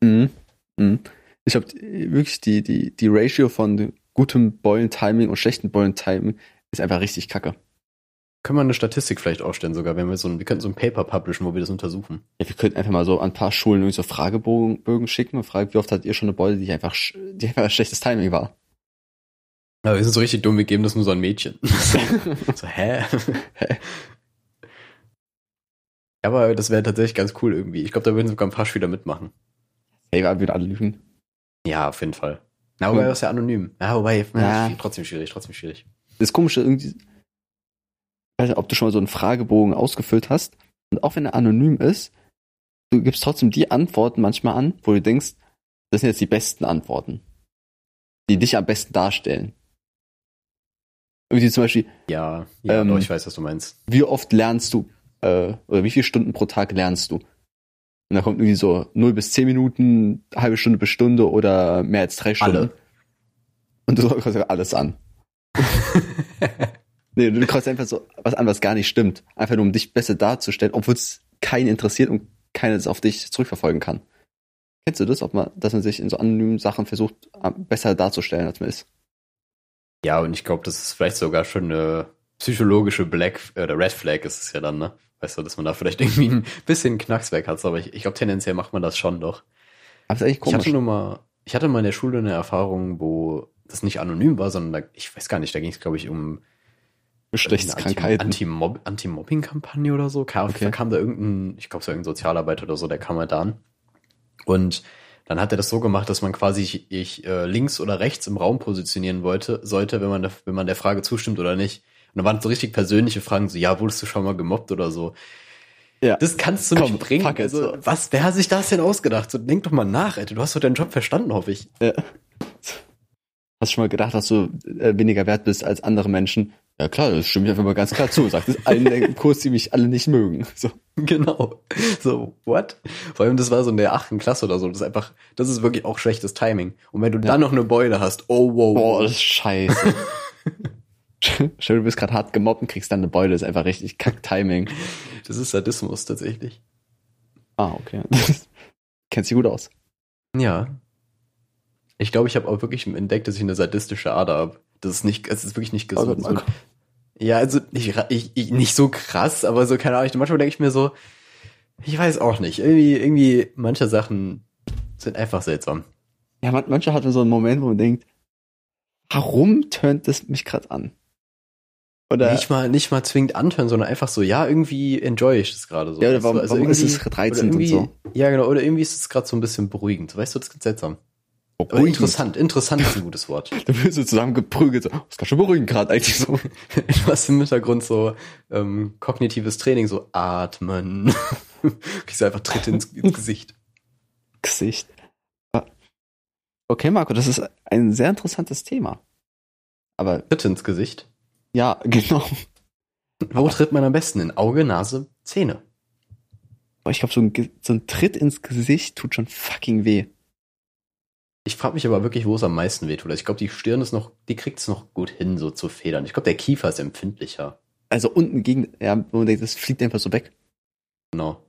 Mhm. Mhm. Ich glaube, wirklich die, die, die Ratio von gutem Beulen-Timing und schlechtem Beulen-Timing ist einfach richtig kacke. Können wir eine Statistik vielleicht aufstellen sogar, wenn wir so ein, wir könnten so ein Paper publishen, wo wir das untersuchen. Ja, wir könnten einfach mal so an ein paar Schulen irgendwie so Fragebögen schicken und fragen, wie oft hat ihr schon eine Beule, die einfach, die einfach schlechtes Timing war. Aber wir sind so richtig dumm, wir geben das nur so an Mädchen. *laughs* so, hä? Hä? Ja, aber das wäre tatsächlich ganz cool irgendwie. Ich glaube, da würden sogar ein paar Schüler mitmachen. Ey, wir würden alle lügen. Ja, auf jeden Fall. Na, wobei, Hm. das ist ja anonym. Ja, wobei, Ja. trotzdem schwierig, trotzdem schwierig. Das Komische irgendwie, weiß nicht, ob du schon mal so einen Fragebogen ausgefüllt hast und auch wenn er anonym ist, du gibst trotzdem die Antworten manchmal an, wo du denkst, das sind jetzt die besten Antworten, die dich am besten darstellen. Irgendwie zum Beispiel, Ja, ja, Ähm, ich weiß, was du meinst. wie oft lernst du, äh, oder wie viele Stunden pro Tag lernst du? Und da kommt irgendwie so 0 bis 10 Minuten, halbe Stunde bis Stunde oder mehr als drei Stunden. Alle. Und du *laughs* einfach alles an. *laughs* Nee, du kreuzt einfach so was an, was gar nicht stimmt. Einfach nur, um dich besser darzustellen, obwohl es keinen interessiert und keiner es auf dich zurückverfolgen kann. Kennst du das, ob man, dass man sich in so anonymen Sachen versucht, am- besser darzustellen, als man ist? Ja, und ich glaube, das ist vielleicht sogar schon eine psychologische Black äh, oder Red Flag ist es ja dann, ne? Weißt du, dass man da vielleicht *laughs* irgendwie ein bisschen Knacks weg hat, aber ich, ich glaube, tendenziell macht man das schon doch. Aber ist eigentlich Ich komisch. hatte nur mal, ich hatte mal in der Schule eine Erfahrung, wo das nicht anonym war, sondern da, ich weiß gar nicht, da ging es, glaube ich, um Geschlechtskrankheiten. Anti-Mob- Anti-Mobbing-Kampagne oder so. Kam, Okay. kam da irgendein, ich glaube, so irgendein Sozialarbeiter oder so, der kam halt da an. Und dann hat er das so gemacht, dass man quasi ich, ich äh, links oder rechts im Raum positionieren wollte, sollte, wenn man, der, wenn man der Frage zustimmt oder nicht. Und dann waren so richtig persönliche Fragen, so, ja, wurdest du schon mal gemobbt oder so. ja. Das kannst du Komm, nicht bringen. fuck Also, so. was, wer hat sich das denn ausgedacht? So, denk doch mal nach, Alter. Du hast doch deinen Job verstanden, hoffe ich. ja. Hast du schon mal gedacht, dass du äh, weniger wert bist als andere Menschen? Ja klar, das stimme ich einfach mal ganz klar zu. Sagt es allen im Kurs, die mich alle nicht mögen. *laughs* So. Genau. So, what? Vor allem, das war so in der achten Klasse oder so. Das ist einfach, das ist wirklich auch schlechtes Timing. Und wenn du dann noch eine Beule hast, oh wow. Boah, das ist scheiße. *laughs* Stell, du bist gerade hart gemobbt und kriegst dann eine Beule, das ist einfach richtig Kack-Timing. Das ist Sadismus tatsächlich. Ah, okay. *laughs* Kennst dich gut aus. Ja. Ich glaube, ich habe auch wirklich entdeckt, dass ich eine sadistische Ader habe. Das ist nicht, es ist wirklich nicht gesund. Oh Gott, Marco. Ja, also nicht, ra- ich, ich, nicht so krass, aber so, keine Ahnung, ich- manchmal denke ich mir so, ich weiß auch nicht. Irgendwie, irgendwie, manche Sachen sind einfach seltsam. Ja, man, manchmal hat man so einen Moment, wo man denkt, warum tönt das mich gerade an? Oder, Nicht mal, nicht mal zwingend anhören, sondern einfach so, ja, irgendwie enjoy ich das gerade so. ja, oder warum, also warum ist es oder reizend und irgendwie- so? Ja, genau, oder irgendwie ist es gerade so ein bisschen beruhigend. Weißt du, das ist ganz seltsam. Beruhigend. interessant, interessant ist ein gutes Wort. *laughs* Du wirst so zusammen geprügelt, so, das ist ganz schön beruhigend gerade eigentlich so. *laughs* Du hast im Hintergrund so ähm, kognitives Training, so atmen. *laughs* Kriegst du einfach Tritt ins, ins Gesicht. Gesicht. Okay, Marco, das ist ein sehr interessantes Thema. Aber Tritt ins Gesicht. ja, genau. Wo tritt man am besten? In Auge, Nase, Zähne. Ich glaube, so so ein Tritt ins Gesicht tut schon fucking weh. Ich frage mich aber wirklich, wo es am meisten wehtut. Also ich glaube, die Stirn ist noch, die kriegt es noch gut hin, so zu federn. Ich glaube, der Kiefer ist empfindlicher. Also unten gegen, ja, das fliegt einfach so weg. Genau.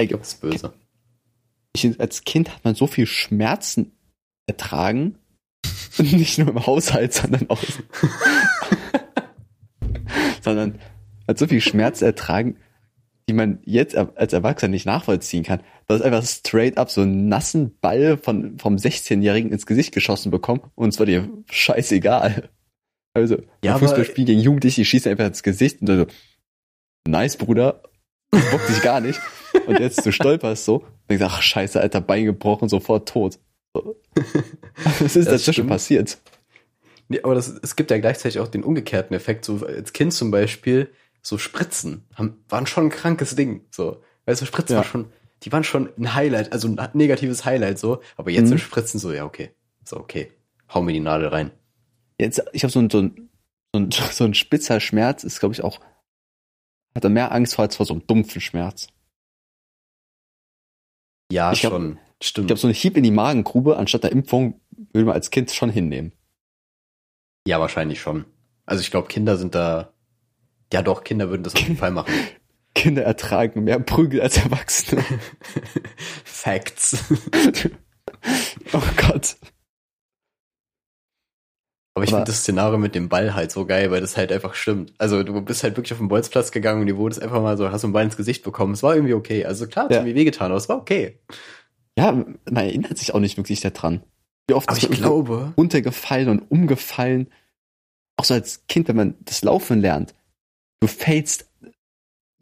Ich glaube, das ist böse. ich, als Kind hat man so viel Schmerzen ertragen. *laughs* Nicht nur im Haushalt, sondern auch. *laughs* sondern hat so viel Schmerz ertragen, die man jetzt als Erwachsener nicht nachvollziehen kann. Du hast einfach straight up so einen nassen Ball von, vom 16-Jährigen ins Gesicht geschossen bekommen und es war dir scheißegal. Also, Ja, aber- Fußballspiel gegen Jugendliche, die schießen einfach ins Gesicht und so, nice, Bruder, bockt dich gar nicht. Und jetzt du stolperst so, und denkst, ach scheiße, alter, Bein gebrochen, sofort tot. So. *laughs* Was ist Das dazwischen stimmt. passiert? Nee, aber das, es gibt ja gleichzeitig auch den umgekehrten Effekt. So als Kind zum Beispiel, so Spritzen haben, waren schon ein krankes Ding. So, weißt du, Spritzen Ja. war schon, die waren schon ein Highlight, also ein negatives Highlight so. Aber jetzt Mhm. sind Spritzen so, ja okay, so okay, hau mir die Nadel rein. Jetzt, ich habe so ein, so ein, so ein, *laughs* so ein spitzer Schmerz, ist, glaube ich, auch, hat er mehr Angst vor als vor so einem dumpfen Schmerz. Ja, Ich glaub- schon, Ich stimmt. glaube, so ein Hieb in die Magengrube anstatt der Impfung würde man als Kind schon hinnehmen. ja, wahrscheinlich schon. Also ich glaube, Kinder sind da, ja doch, Kinder würden das auf jeden Fall machen. *laughs* Kinder ertragen mehr Prügel als Erwachsene. *laughs* Facts. *laughs* oh Gott. Aber ich finde das Szenario mit dem Ball halt so geil, weil das halt einfach stimmt. Also du bist halt wirklich auf den Bolzplatz gegangen und dir wurde es einfach mal so, hast du einen Ball ins Gesicht bekommen. Es war irgendwie okay. Also klar, es Ja. hat mir wehgetan, aber es war okay. Ja, man erinnert sich auch nicht wirklich daran. Wie oft Aber ist ich glaube, runtergefallen und umgefallen. Auch so als Kind, wenn man das Laufen lernt. Du fällst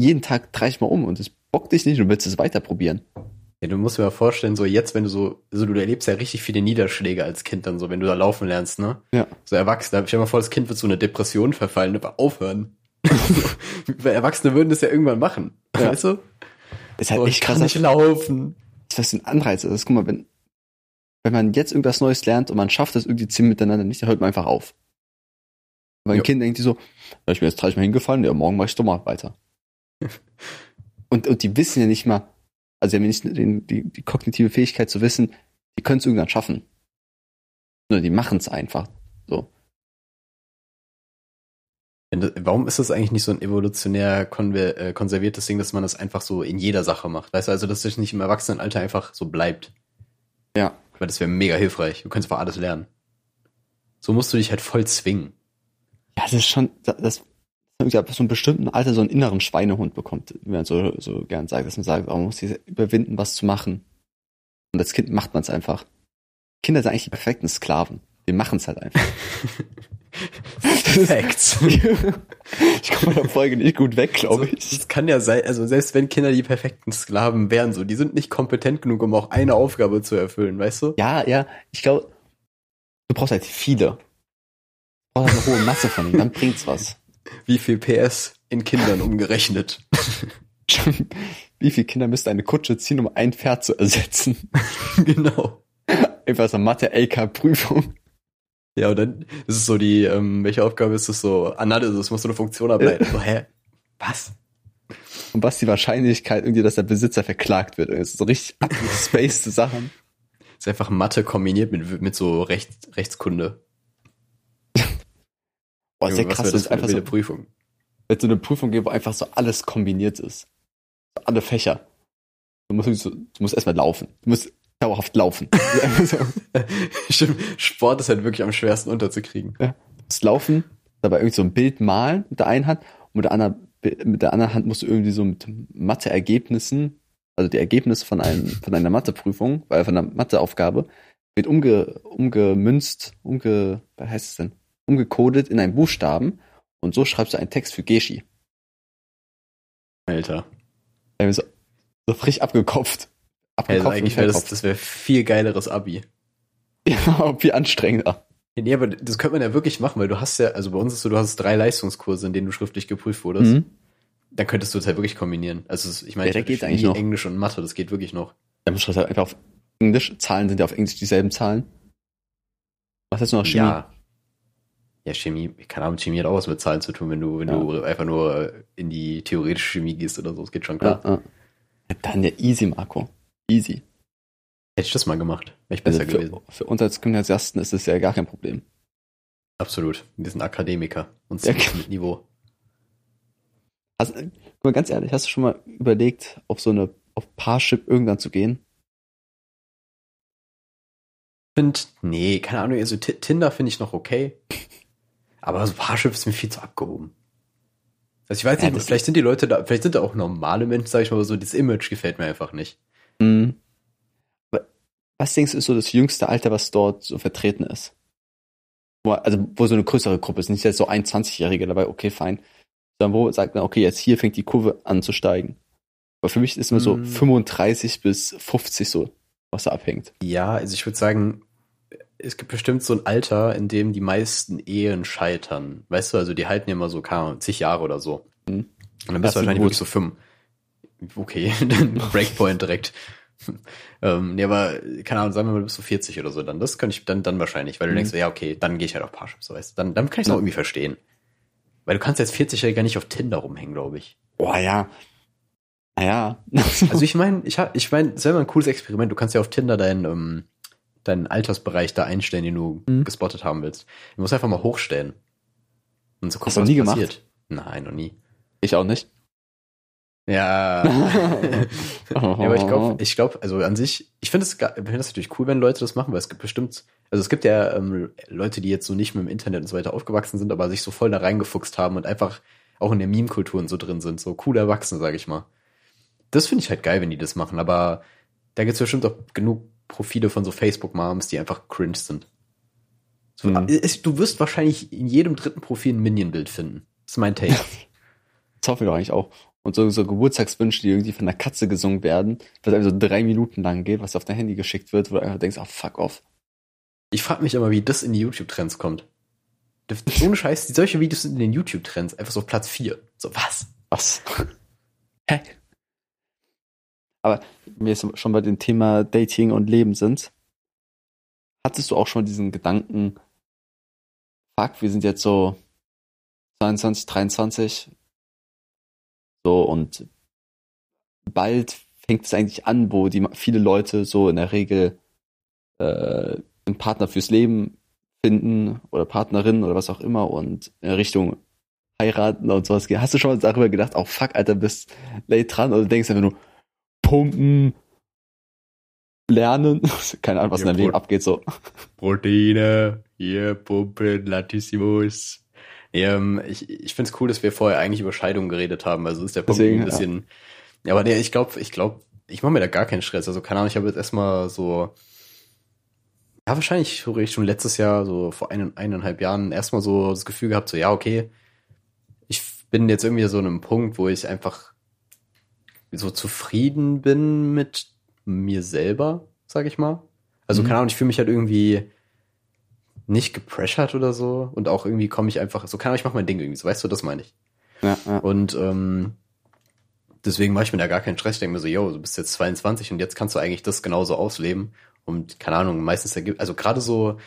jeden Tag 30 Mal um und es bockt dich nicht und willst es weiter probieren. ja, du musst dir mal vorstellen, so jetzt, wenn du so, also du erlebst ja richtig viele Niederschläge als Kind dann so, wenn du da laufen lernst, ne? Ja. So Erwachsene, stell dir mal vor, das Kind wird so eine Depression verfallen, aber aufhören. *laughs* Weil Erwachsene würden das ja irgendwann machen. Ja. Weißt du? Ist halt Oh, echt ich kann krass, nicht laufen. was für ein Anreiz ist. Guck mal, wenn, wenn man jetzt irgendwas Neues lernt und man schafft das irgendwie zehn miteinander nicht, dann hört man einfach auf. Weil ein Jo. Kind denkt die so, ja, ich bin jetzt 30 Mal hingefallen, ja, morgen mach ich doch mal weiter. *laughs* und, und die wissen ja nicht mal, also sie haben ja nicht den, die, die kognitive Fähigkeit zu wissen, die können es irgendwann schaffen. Nur die machen es einfach. So. Warum ist das eigentlich nicht so ein evolutionär äh, konserviertes Ding, dass man das einfach so in jeder Sache macht? Weißt du, also dass das nicht im Erwachsenenalter einfach so bleibt? Ja. Weil das wäre mega hilfreich. Du könntest einfach alles lernen. So musst du dich halt voll zwingen. Ja, das ist schon, das, ab so einem bestimmten Alter so einen inneren Schweinehund bekommt, wie man so, so gern sagt, dass man sagt, oh, man muss sich überwinden, was zu machen. Und als Kind macht man es einfach. Kinder sind eigentlich die perfekten Sklaven. Die machen es halt einfach. *laughs* Facts. *laughs* ich komme der Folge nicht gut weg, glaube Also, ich. das kann ja sein, also selbst wenn Kinder die perfekten Sklaven wären, so, die sind nicht kompetent genug, um auch eine Aufgabe zu erfüllen, weißt du? Ja, ja, ich glaube, du brauchst halt viele. Du brauchst halt eine hohe Masse von ihnen, dann bringt's was. Wie viel PS in Kindern umgerechnet? Wie viele Kinder müsste eine Kutsche ziehen, um ein Pferd zu ersetzen? *laughs* genau. Einfach so Mathe-LK-Prüfung. Ja, und dann ist es so die, ähm, welche Aufgabe ist es so? Analysis, musst du eine Funktion ableiten. So, hä? Was? Und was die Wahrscheinlichkeit irgendwie, dass der Besitzer verklagt wird. Das ist so richtig abgespacede Sachen. ist einfach Mathe kombiniert mit, mit so Recht, Rechtskunde. Boah, ist ja krass, das eine einfach so, wilde Prüfung. wenn es so eine Prüfung gibt, wo einfach so alles kombiniert ist. Alle Fächer. Du musst, du musst erstmal laufen. Du musst dauerhaft laufen. Du *laughs* du Stimmt, Sport ist halt wirklich am schwersten unterzukriegen. musst laufen, dabei irgendwie so ein Bild malen mit der einen Hand und mit der anderen, mit der anderen Hand musst du irgendwie so mit Mathe-Ergebnissen, also die Ergebnisse von, einem, von einer Matheprüfung, weil von einer Matheaufgabe, wird umge, umgemünzt, umge, was heißt es denn? Umgecodet in einen Buchstaben und so schreibst du einen Text für Geschi. Alter. Er ist so, frisch abgekopft. Also Abgekopft eigentlich und wäre das, das wäre viel geileres Abi. *laughs* Ja, viel anstrengender. Nee, aber das könnte man ja wirklich machen, weil du hast ja, also bei uns ist so, du hast drei Leistungskurse, in denen du schriftlich geprüft wurdest. Mhm. Dann könntest du es halt wirklich kombinieren. Also ich meine, Ja, der geht eigentlich noch. Englisch und Mathe, das geht wirklich noch. Dann musst du das halt einfach auf Englisch. Zahlen sind ja auf Englisch dieselben Zahlen. Was hast du noch? Chemie? Ja. Ja, Chemie, keine Ahnung, Chemie hat auch was mit Zahlen zu tun, wenn du, wenn Ja. du einfach nur in die theoretische Chemie gehst oder so. Es geht schon klar. Ja, ja. dann ja easy, Marco. Easy. Hätte ich das mal gemacht, wäre ich Also besser gewesen. für, für uns als Gymnasiasten ist es ja gar kein Problem. Absolut. Wir sind Akademiker und Ja. mit Niveau. Also, guck mal, ganz ehrlich, hast du schon mal überlegt, auf so eine, auf Parship irgendwann zu gehen? Find, nee, keine Ahnung, also Ti- Tinder finde ich noch okay. *laughs* Aber so Parship ist mir viel zu abgehoben. Also ich weiß Ja, nicht, vielleicht sind die Leute da, vielleicht sind da auch normale Menschen, sag ich mal, aber so das Image gefällt mir einfach nicht. Mhm. Was denkst du, ist so das jüngste Alter, was dort so vertreten ist? Wo, also, wo so eine größere Gruppe ist, nicht jetzt so ein 20-Jähriger dabei, okay, fein. Sondern wo sagt man, okay, jetzt hier fängt die Kurve an zu steigen. Aber für mich ist immer so Mhm. 35 bis 50 so, was da abhängt. Ja, also ich würde sagen, es gibt bestimmt so ein Alter, in dem die meisten Ehen scheitern. Weißt du, also die halten ja immer so, keine Ahnung, zig Jahre oder so. Mhm. Und dann bist Das du wahrscheinlich wirklich so fünf. Okay, *laughs* dann Breakpoint direkt. ähm, nee, aber, keine Ahnung, sagen wir mal, du bist so 40 oder so, dann, das könnte ich dann, dann wahrscheinlich, weil du Mhm. denkst, ja, okay, dann gehe ich halt auf Parship, so weißt du. Dann, dann kann ich es Ja. auch irgendwie verstehen. Weil du kannst jetzt 40-Jähriger nicht auf Tinder rumhängen, glaube ich. Boah, ja. Naja. Also ich meine, ich hab, ich meine, das wäre mal ein cooles Experiment. Du kannst ja auf Tinder deinen, ähm, deinen Altersbereich da einstellen, den du Mhm. gespottet haben willst. Du musst einfach mal hochstellen. Und so gucken, Hast du was nie gemacht? passiert. Nein, noch nie. ich auch nicht. Ja. *laughs* ja aber ich glaube, ich glaube, also an sich, ich finde es find das natürlich cool, wenn Leute das machen, weil es gibt bestimmt, also es gibt ja ähm, Leute, die jetzt so nicht mit dem Internet und so weiter aufgewachsen sind, aber sich so voll da reingefuchst haben und einfach auch in der Meme-Kultur und so drin sind, so coole Erwachsene, sag ich mal. Das finde ich halt geil, wenn die das machen, aber da gibt es bestimmt auch genug Profile von so Facebook-Moms, die einfach cringe sind. So, mhm. Du wirst wahrscheinlich in jedem dritten Profil ein Minion-Bild finden. Das ist mein Take. *laughs* das hoffen wir doch eigentlich auch und so, so Geburtstagswünsche, die irgendwie von einer Katze gesungen werden, was einfach so drei Minuten lang geht, was auf dein Handy geschickt wird, wo du einfach denkst, ah, oh, fuck off. Ich frage mich immer, wie das in die YouTube-Trends kommt. Ohne Scheiß, solche Videos sind in den YouTube-Trends einfach so auf Platz 4. So, was? Was? *laughs* Hä? Aber wir jetzt schon bei dem Thema Dating und Leben sind, hattest du auch schon diesen Gedanken, fuck, wir sind jetzt so 22, 23, so, und bald fängt es eigentlich an, wo die viele Leute so in der Regel äh, einen Partner fürs Leben finden oder Partnerin oder was auch immer und in Richtung heiraten und sowas gehen. Hast du schon mal darüber gedacht, oh fuck, Alter, bist late dran oder denkst einfach nur pumpen, lernen, *laughs* keine Ahnung, was in deinem Leben abgeht, so. Proteine, hier, pumpen, Latissimus. Ähm, ich ich finde es cool, dass wir vorher eigentlich über Scheidungen geredet haben. Also ist der Punkt Deswegen, ein bisschen. Ja, ja aber nee, ich glaube, ich glaube, ich mache mir da gar keinen Stress. Also keine Ahnung, ich habe jetzt erstmal so. Ja, wahrscheinlich schon letztes Jahr, so vor ein, eineinhalb Jahren, erstmal so das Gefühl gehabt, so, ja, okay, ich bin jetzt irgendwie so an einem Punkt, wo ich einfach so zufrieden bin mit mir selber, sag ich mal. Also, mhm. keine Ahnung, ich fühle mich halt irgendwie nicht gepressured oder so und auch irgendwie komme ich einfach, so kann ich mach mein Ding irgendwie, so weißt du, das meine ich. Ja, ja. Und ähm, deswegen mache ich mir da gar keinen Stress. Ich denke mir so, yo, du bist jetzt 22 und jetzt kannst du eigentlich das genauso ausleben. Und keine Ahnung, meistens ergibt, also gerade so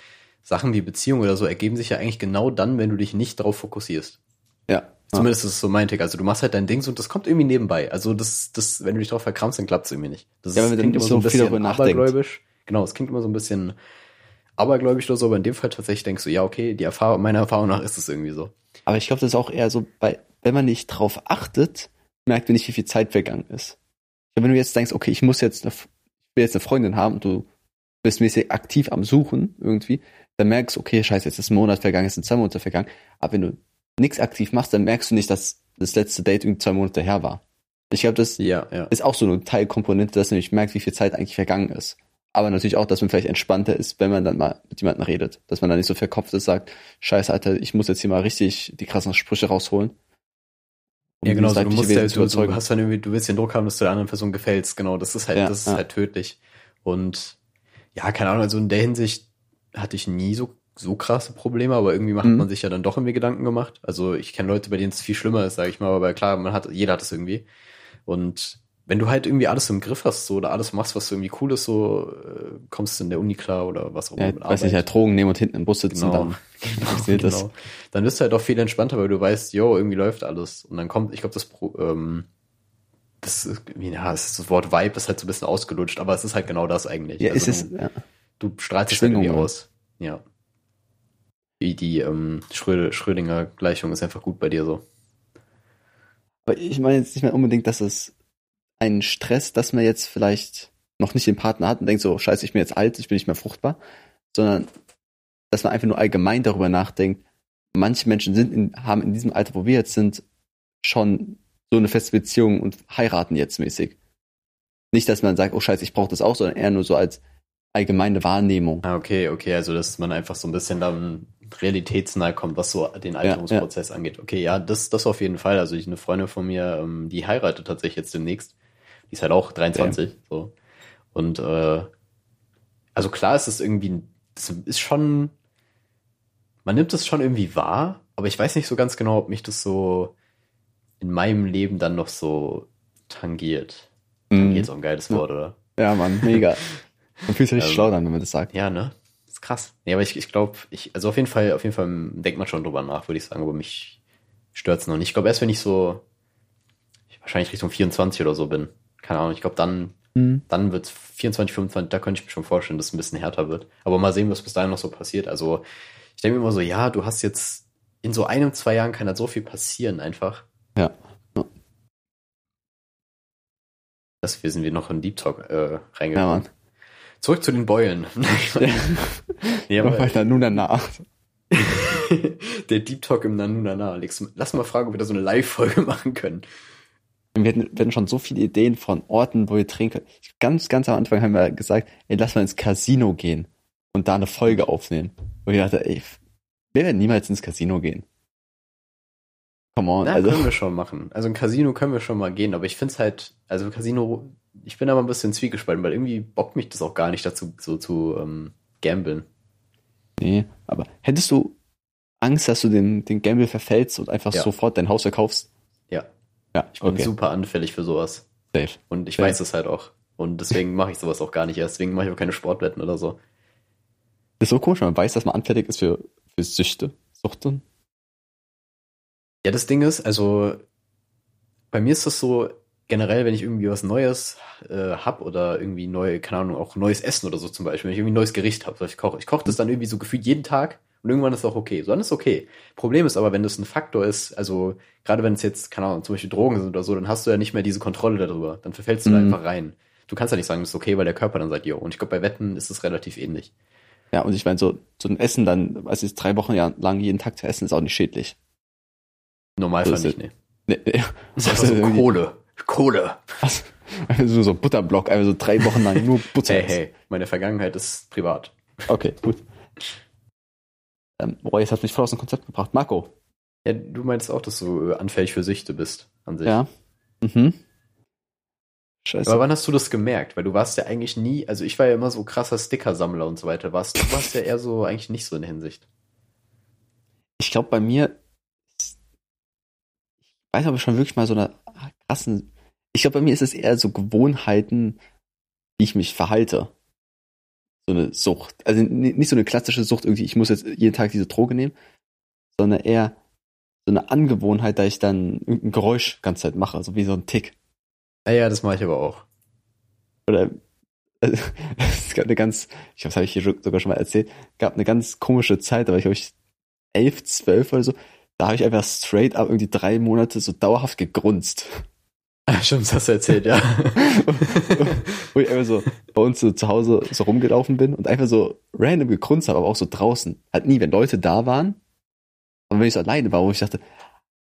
Sachen wie Beziehung oder so ergeben sich ja eigentlich genau dann, wenn du dich nicht darauf fokussierst. Ja. Zumindest ist es so mein Tick. Also du machst halt dein Ding und das kommt irgendwie nebenbei. Also das, das, wenn du dich drauf verkrampfst, dann klappt es irgendwie nicht. Das ja, ist, klingt immer so ein bisschen abergläubisch. Genau, es klingt immer so ein bisschen abergläubisch oder so, aber in dem Fall tatsächlich denkst du, ja, okay, die Erfahrung, meiner Erfahrung nach ist es irgendwie so. Aber ich glaube, das ist auch eher so, bei, wenn man nicht drauf achtet, merkt man nicht, wie viel Zeit vergangen ist. Wenn du jetzt denkst, okay, ich muss jetzt eine, ich will jetzt eine Freundin haben und du bist mäßig aktiv am Suchen irgendwie, dann merkst du, okay, scheiße, jetzt ist ein Monat vergangen, jetzt sind zwei Monate vergangen. Aber wenn du nichts aktiv machst, dann merkst du nicht, dass das letzte Date irgendwie zwei Monate her war. Ich glaube, das ja, ja. ist auch so eine Teilkomponente, dass du nämlich merkst, wie viel Zeit eigentlich vergangen ist aber natürlich auch, dass man vielleicht entspannter ist, wenn man dann mal mit jemandem redet. Dass man dann nicht so verkopft ist, sagt, scheiße, Alter, ich muss jetzt hier mal richtig die krassen Sprüche rausholen. Um ja, genau, so, du musst ja, du, du, hast dann irgendwie, du willst den Druck haben, dass du der anderen Person gefällst, genau, das ist halt, ja, das ist halt tödlich. Und ja, keine Ahnung, also in der Hinsicht hatte ich nie so, so krasse Probleme, aber irgendwie macht mhm. man sich ja dann doch irgendwie Gedanken gemacht. Also ich kenne Leute, bei denen es viel schlimmer ist, sage ich mal, aber klar, man hat, jeder hat es irgendwie. Und wenn du halt irgendwie alles im Griff hast, so, oder alles machst, was irgendwie cool ist, so, äh, kommst du in der Uni klar oder was auch immer. Ja, weiß nicht, halt Drogen nehmen und hinten im Bus sitzen, genau. dann, *laughs* genau, *laughs* genau. Dann bist du halt auch viel entspannter, weil du weißt, yo, irgendwie läuft alles. Und dann kommt, ich glaube, das, ähm, das, ja, das, Wort Vibe ist halt so ein bisschen ausgelutscht, aber es ist halt genau das eigentlich. Ja, also ist es, ja. Du strahlst dich halt irgendwie aus. Ja. Wie die ähm, Schrödinger Gleichung ist einfach gut bei dir so. Aber ich meine jetzt nicht mehr unbedingt, dass es einen Stress, dass man jetzt vielleicht noch nicht den Partner hat und denkt so, scheiße, ich bin jetzt alt, ich bin nicht mehr fruchtbar, sondern dass man einfach nur allgemein darüber nachdenkt, manche Menschen sind in, haben in diesem Alter, wo wir jetzt sind, schon so eine feste Beziehung und heiraten jetzt mäßig. Nicht, dass man sagt, oh scheiße, ich brauche das auch, sondern eher nur so als allgemeine Wahrnehmung. Ah, okay, okay, also dass man einfach so ein bisschen dann realitätsnah kommt, was so den Alterungsprozess ja, ja. angeht. Okay, ja, das, das auf jeden Fall. Also ich eine Freundin von mir, ähm, die heiratet tatsächlich jetzt demnächst. Die ist halt auch 23. Ja. So. Und äh, also klar ist es irgendwie, das ist schon, man nimmt es schon irgendwie wahr, aber ich weiß nicht so ganz genau, ob mich das so in meinem Leben dann noch so tangiert. Tangiert ist auch ein geiles Wort, oder? Ja, Mann, mega. *laughs* Man fühlt sich richtig ähm, schlau dann, wenn man das sagt. Ja, ne? Krass. Nee, aber ich, ich glaube, ich, also auf jeden Fall, auf jeden Fall denkt man schon drüber nach, würde ich sagen, aber mich stört's noch nicht. Ich glaube, erst wenn ich so ich wahrscheinlich Richtung 24 oder so bin, keine Ahnung, ich glaube, dann, mhm. dann wird's 24, 25, da könnte ich mir schon vorstellen, dass es ein bisschen härter wird. Aber mal sehen, was bis dahin noch so passiert. Also, ich denke mir immer so, ja, du hast jetzt in so einem, zwei Jahren kann da so viel passieren einfach. Ja. Das wir sind wir noch in Deep Talk äh, Ja, reingegangen. Mann. Zurück zu den Beulen. *laughs* nee, Aber weiter nun danach. der Deep Talk im Nanunana. Alex, lass mal fragen, ob wir da so eine Live-Folge *laughs* machen können. Wir hatten, wir hatten schon so viele Ideen von Orten, wo wir trinken. Ganz, ganz am Anfang haben wir gesagt, ey, lass mal ins Casino gehen und da eine Folge aufnehmen. Und ich dachte, ey, wir werden niemals ins Casino gehen. Come on, Na, also. können wir schon machen. Also ein Casino können wir schon mal gehen, aber ich find's halt, also Casino, ich bin aber ein bisschen zwiegespalten, weil irgendwie bockt mich das auch gar nicht dazu, so zu ähm, gambeln. Nee, aber hättest du Angst, dass du den, den Gamble verfällst und einfach Ja. sofort dein Haus verkaufst? Ja, Ja, ich bin okay, super anfällig für sowas. safe. Und ich Ja. weiß es halt auch. Und deswegen mache ich sowas auch gar nicht erst. Deswegen mache ich auch keine Sportwetten oder so. Das ist so komisch, man weiß, dass man anfällig ist für, für Süchte, Suchten. Ja, das Ding ist, also bei mir ist das so, generell, wenn ich irgendwie was Neues äh, hab oder irgendwie neu, keine Ahnung, auch neues Essen oder so zum Beispiel, wenn ich irgendwie ein neues Gericht habe, was ich koche. Ich koche das dann irgendwie so gefühlt jeden Tag und irgendwann ist es auch okay. So, dann ist es okay. Problem ist aber, wenn das ein Faktor ist, also gerade wenn es jetzt, keine Ahnung, zum Beispiel Drogen sind oder so, dann hast du ja nicht mehr diese Kontrolle darüber. Dann verfällst du da Mhm. einfach rein. Du kannst ja nicht sagen, das ist okay, weil der Körper dann sagt, jo. Und ich glaube, bei Wetten ist es relativ ähnlich. Ja, und ich meine, so, so ein Essen dann, weiß ich, drei Wochen lang jeden Tag zu essen, ist auch nicht schädlich. Normalfall So ist nicht, nee. *laughs* Nee, nee. Das ist einfach so irgendwie- Kohle. Kohle. Was? Also so Butterblock, einfach so drei Wochen lang nur Butter. Hey, hey, meine Vergangenheit ist privat. Okay, gut. Ähm, boah, jetzt hat mich voll aus dem Konzept gebracht. Marco. Ja, du meinst auch, dass du äh, anfällig für Süchte bist an sich. Ja. Mhm. Scheiße. Aber wann hast du das gemerkt? Weil du warst ja eigentlich nie, also ich war ja immer so krasser Sticker-Sammler und so weiter. Warst, du warst ja eher so eigentlich nicht so in der Hinsicht. ich glaube, bei mir, ich weiß aber schon wirklich mal so eine krassen, ich glaube, bei mir ist es eher so Gewohnheiten, wie ich mich verhalte. So eine Sucht. Also nicht so eine klassische Sucht irgendwie, ich muss jetzt jeden Tag diese Droge nehmen, sondern eher so eine Angewohnheit, da ich dann irgendein Geräusch ganze Zeit mache, so wie so ein Tick. Ja, ja, das mache ich aber auch. Oder *laughs* es gab eine ganz, ich glaube, das habe ich hier sogar schon mal erzählt, gab eine ganz komische Zeit, da war ich, glaube ich, elf, zwölf oder so, da habe ich einfach straight up irgendwie drei Monate so dauerhaft gegrunzt. *laughs* Stimmt, das hast du erzählt, ja. *laughs* Wo ich einfach so bei uns so zu Hause so rumgelaufen bin und einfach so random gegrunzt habe, aber auch so draußen. Halt nie, wenn Leute da waren, aber wenn ich so alleine war, wo ich dachte,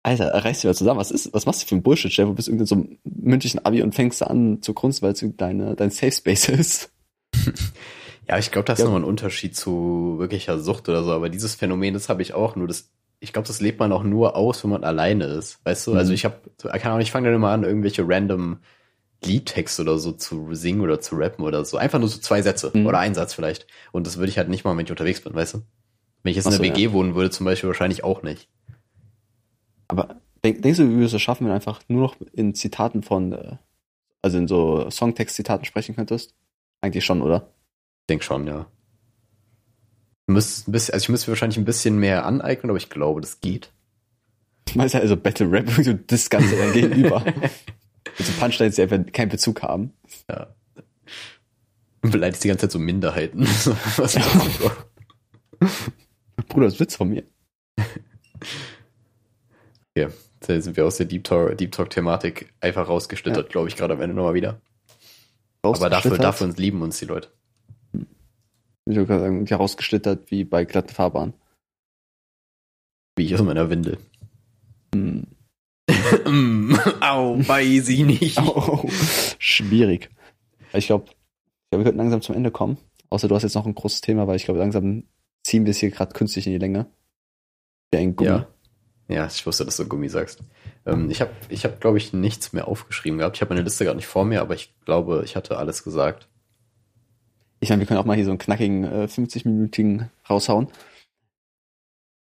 Alter, reiß dich mal zusammen, was ist, was machst du für ein Bullshit, Chef? Du bist irgendwie in so einem mündlichen Abi und fängst an zu grunzen, weil es deine, dein Safe Space ist. *laughs* Ja, ich glaube, das ist Ja. nochmal ein Unterschied zu wirklicher Sucht oder so. Aber dieses Phänomen, das habe ich auch. Nur das, ich glaube, das lebt man auch nur aus, wenn man alleine ist. Weißt du? Also Mhm. ich habe, keine Ahnung, ich fange dann immer an, irgendwelche random Liedtexte oder so zu singen oder zu rappen oder so. Einfach nur so zwei Sätze Mhm. oder ein Satz vielleicht. Und das würde ich halt nicht mal, wenn ich unterwegs bin, weißt du? Wenn ich jetzt in Ach so, einer WG wohnen würde, zum Beispiel, wahrscheinlich auch nicht. Aber denk, denkst du, wie wir es schaffen, wenn du einfach nur noch in Zitaten von, äh, also in so Songtext-Zitaten sprechen könntest? Eigentlich schon, oder? Ich denk schon, ja. Müsst ein bisschen, also ich müsste mir wahrscheinlich ein bisschen mehr aneignen, aber ich glaube, das geht. Ich meine, also Battle Rap, *laughs* so das Ganze dann gegenüber. *laughs* Also Punchlines, die einfach keinen Bezug haben. Ja. Und beleidigt die ganze Zeit so Minderheiten. *laughs* Bruder, das ist Witz von mir. Ja, da sind wir aus der Deep Talk, Deep Talk Thematik einfach rausgeschlittert, glaube ich, gerade am Ende nochmal wieder. Aber dafür, dafür lieben uns die Leute. Ich würde gerade sagen, ja, rausgeschlittert wie bei glatten Fahrbahn. Wie ich aus meiner Windel. Hm. Mm, *laughs* Au, weiß ich nicht. *laughs* Au, schwierig. Ich glaube, ich glaub, wir könnten langsam zum Ende kommen. Außer du hast jetzt noch ein großes Thema, weil ich glaube, langsam ziehen wir es hier gerade künstlich in die Länge. Der ein Gummi. Ja. Ja, ich wusste, dass du Gummi sagst. Ähm, ich habe, ich hab, glaube ich, nichts mehr aufgeschrieben gehabt. Ich habe meine Liste gerade nicht vor mir, aber ich glaube, ich hatte alles gesagt. Ich meine, wir können auch mal hier so einen knackigen äh, 50-minütigen raushauen.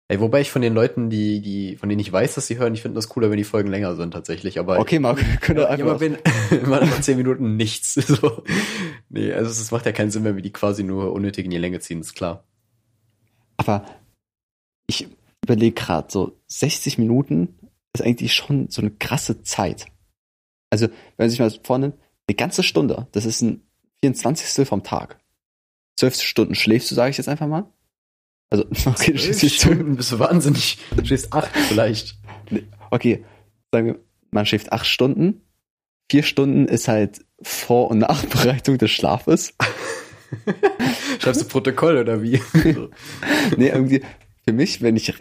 Ey, wobei ich von den Leuten, die, die, von denen ich weiß, dass sie hören, ich finde das cooler, wenn die Folgen länger sind tatsächlich. Aber Okay, Marc, wir können Ja, doch ja, einfach. wenn *laughs* immer nach zehn Minuten nichts. *laughs* So. Nee, also es macht ja keinen Sinn, wenn wir die quasi nur unnötig in die Länge ziehen, ist klar. Aber ich überlege gerade, so 60 Minuten ist eigentlich schon so eine krasse Zeit. Also, wenn man sich mal vornimmt, eine ganze Stunde, das ist ein 24. vom Tag. Zwölf Stunden schläfst du, sage ich jetzt einfach mal. Also, *laughs* okay, du schläfst. Stunden, bist du wahnsinnig. Du stehst acht vielleicht. Okay, sagen wir, man schläft acht Stunden, vier Stunden ist halt Vor- und Nachbereitung des Schlafes. *laughs* Schreibst du Protokoll oder wie? *laughs* nee, irgendwie, für mich, wenn ich,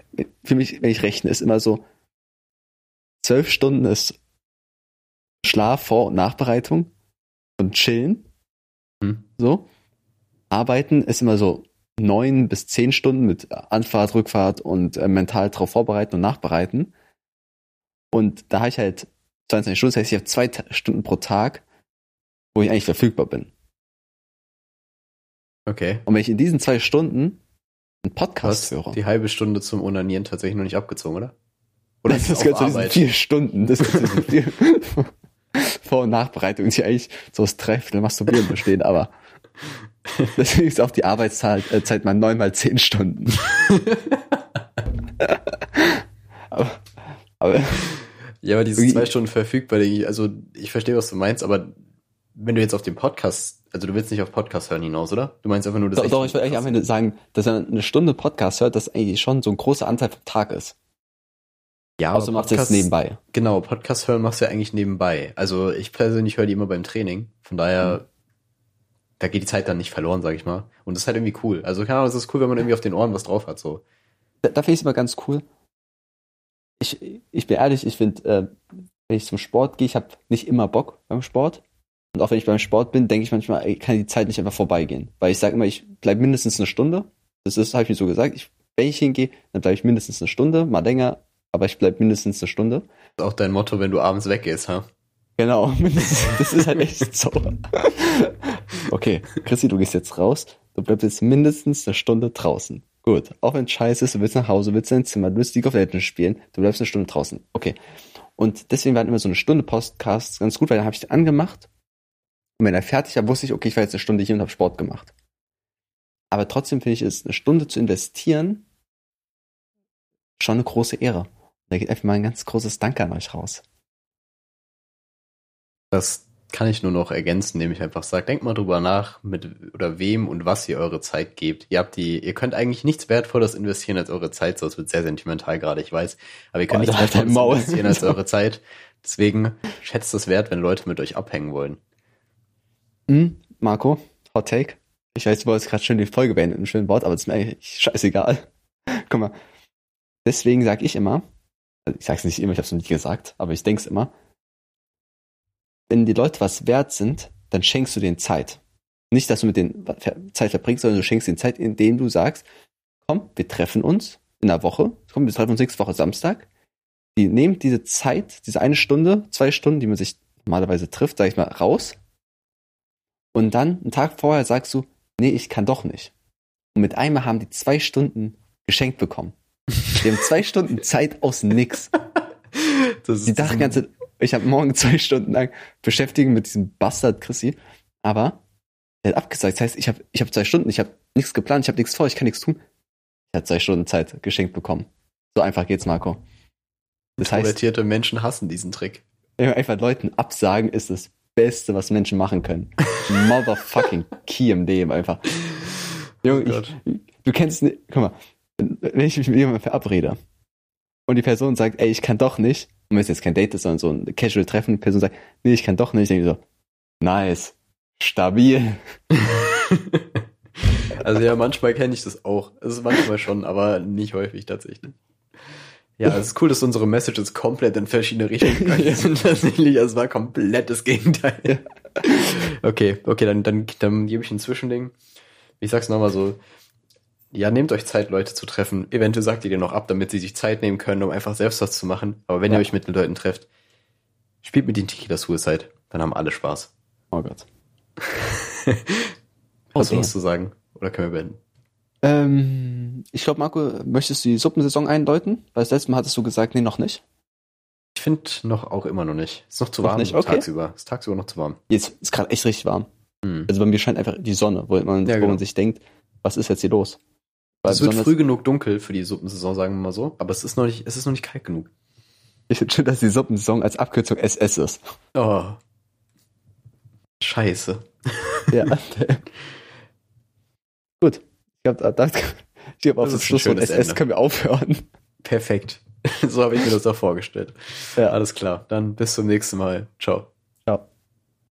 für mich, wenn ich rechne, ist immer so, zwölf Stunden ist Schlaf, Vor- und Nachbereitung und Chillen. Hm. So. Arbeiten ist immer so neun bis zehn Stunden mit Anfahrt, Rückfahrt und äh, mental drauf vorbereiten und nachbereiten. Und da habe ich halt 22 Stunden, das heißt, ich habe zwei Stunden pro Tag, wo ich eigentlich verfügbar bin. Okay. Und wenn ich in diesen zwei Stunden einen Podcast höre, die halbe Stunde zum Onanieren tatsächlich noch nicht abgezogen, oder? *laughs* Oder das, ist das gehört zu diesen vier Stunden. Das gehört zu diesen vier Vor- und Nachbereitung, die eigentlich so aus Dreiviertel Masturbieren bestehen, aber *laughs* *laughs* deswegen ist auch die Arbeitszeit äh, Zeit mal neun mal zehn Stunden. *laughs* aber, aber Ja, aber diese zwei Stunden verfügbar, also ich verstehe, was du meinst, aber wenn du jetzt auf den Podcast, also du willst nicht auf Podcast hören hinaus, oder? Du meinst einfach nur das doch, doch, ich will eigentlich am Ende sagen, dass er eine Stunde Podcast hört, das eigentlich schon so ein großer Anteil vom Tag ist. Ja, Außer macht es nebenbei. Genau, Podcast hören machst du ja eigentlich nebenbei. Also ich persönlich höre die immer beim Training. Von daher, da geht die Zeit dann nicht verloren, sag ich mal. Und das ist halt irgendwie cool. Also keine Ahnung, es ist cool, wenn man irgendwie auf den Ohren was drauf hat. So. Da, da finde ich es immer ganz cool. Ich, ich bin ehrlich, ich finde, äh, wenn ich zum Sport gehe, ich habe nicht immer Bock beim Sport. Und auch wenn ich beim Sport bin, denke ich manchmal, ey, kann die Zeit nicht einfach vorbeigehen. Weil ich sage immer, ich bleibe mindestens eine Stunde. Das ist, habe ich mir so gesagt. Ich, wenn ich hingehe, dann bleibe ich mindestens eine Stunde, mal länger, aber ich bleibe mindestens eine Stunde. Das ist auch dein Motto, wenn du abends weggehst, ha? Genau, *laughs* das ist halt echt so. Okay, Chrissy, du gehst jetzt raus. Du bleibst jetzt mindestens eine Stunde draußen. Gut, auch wenn es scheiße ist, du willst nach Hause, willst dein Zimmer, du willst League of Legends spielen, du bleibst eine Stunde draußen. Okay. Und deswegen waren immer so eine Stunde Podcasts ganz gut, weil dann habe ich den angemacht. Und wenn er fertig war, wusste ich, okay, ich war jetzt eine Stunde hier und habe Sport gemacht. Aber trotzdem finde ich es, eine Stunde zu investieren, schon eine große Ehre. Da geht einfach mal ein ganz großes Danke an euch raus. Das kann ich nur noch ergänzen, indem ich einfach sage, denkt mal drüber nach, mit oder wem und was ihr eure Zeit gebt. Ihr habt die, ihr könnt eigentlich nichts Wertvolles investieren als eure Zeit, so es wird sehr sentimental gerade, ich weiß. Aber ihr könnt Boah, nichts Wertvolles investieren als eure Zeit. Deswegen schätzt es wert, wenn Leute mit euch abhängen wollen. Hm, Marco, Hot Take. Ich weiß, du wolltest gerade schön die Folge beenden, ein schönes Wort, aber es ist mir eigentlich scheißegal. *laughs* Guck mal. Deswegen sag ich immer, also ich sag's nicht immer, ich hab's noch nicht gesagt, aber ich denk's immer, wenn die Leute was wert sind, dann schenkst du denen Zeit. Nicht, dass du mit denen Zeit verbringst, sondern du schenkst denen Zeit, indem du sagst, komm, wir treffen uns in der Woche, komm, wir treffen uns nächste Woche Samstag. Die nehmen diese Zeit, diese eine Stunde, zwei Stunden, die man sich normalerweise trifft, sag ich mal, raus. Und dann, einen Tag vorher sagst du, nee, ich kann doch nicht. Und mit einmal haben die zwei Stunden geschenkt bekommen. Die haben zwei Stunden *laughs* Zeit aus nix. Die dachten ganze, ich habe morgen *laughs* zwei Stunden lang beschäftigen mit diesem Bastard Chrissy. Aber er hat abgesagt. Das heißt, ich habe ich hab zwei Stunden, ich habe nichts geplant, ich habe nichts vor, ich kann nichts tun. Ich habe zwei Stunden Zeit geschenkt bekommen. So einfach geht's, Marco. Das heißt, Introvertierte Menschen hassen diesen Trick. einfach Leuten absagen ist das Beste, was Menschen machen können. *laughs* Motherfucking Key im Leben einfach. Junge, Oh du kennst nicht, guck mal, wenn ich mich mit jemandem verabrede und die Person sagt, ey, ich kann doch nicht, und wenn es jetzt kein Date ist, sondern so ein casual Treffen, die Person sagt, nee, ich kann doch nicht, denke ich so, nice, stabil. *laughs* Also ja, manchmal kenne ich das auch. Es ist manchmal schon, aber nicht häufig tatsächlich. Ja, es ist cool, dass unsere Messages komplett in verschiedene Richtungen *laughs* gegangen sind. Tatsächlich, es war komplett das Gegenteil. Okay, okay, dann, dann, dann gebe ich ein Zwischending. Ich sag's nochmal so. Ja, nehmt euch Zeit, Leute zu treffen. Eventuell sagt ihr dir noch ab, damit sie sich Zeit nehmen können, um einfach selbst was zu machen. Aber wenn Ja. ihr euch mit den Leuten trefft, spielt mit den Tequila Suicide. Dann haben alle Spaß. Oh Gott. *laughs* Hast du Okay. was zu sagen? Oder können wir beenden? Ähm, ich glaube, Marco, möchtest du die Suppensaison einläuten? Weil das letzte Mal hattest du gesagt, nee, noch nicht. Ich finde noch auch immer noch nicht. Ist noch zu Noch warm nicht? Okay. tagsüber. Ist tagsüber noch zu warm. Jetzt ist gerade echt richtig warm. Hm. Also bei mir scheint einfach die Sonne, wo man, Ja, wo genau. man sich denkt, was ist jetzt hier los? Es wird früh genug dunkel für die Suppensaison, sagen wir mal so. Aber es ist noch nicht, es ist noch nicht kalt genug. Ich finde schön, dass die Suppensaison als Abkürzung SS ist. Oh. Scheiße. Ja. *laughs* Gut. Ich glaube, da, ich glaub, auf Das das Schlusswort schönes SS Ende. können wir aufhören. Perfekt. *laughs* so habe ich mir das auch vorgestellt. Ja. Alles klar. Dann bis zum nächsten Mal. Ciao.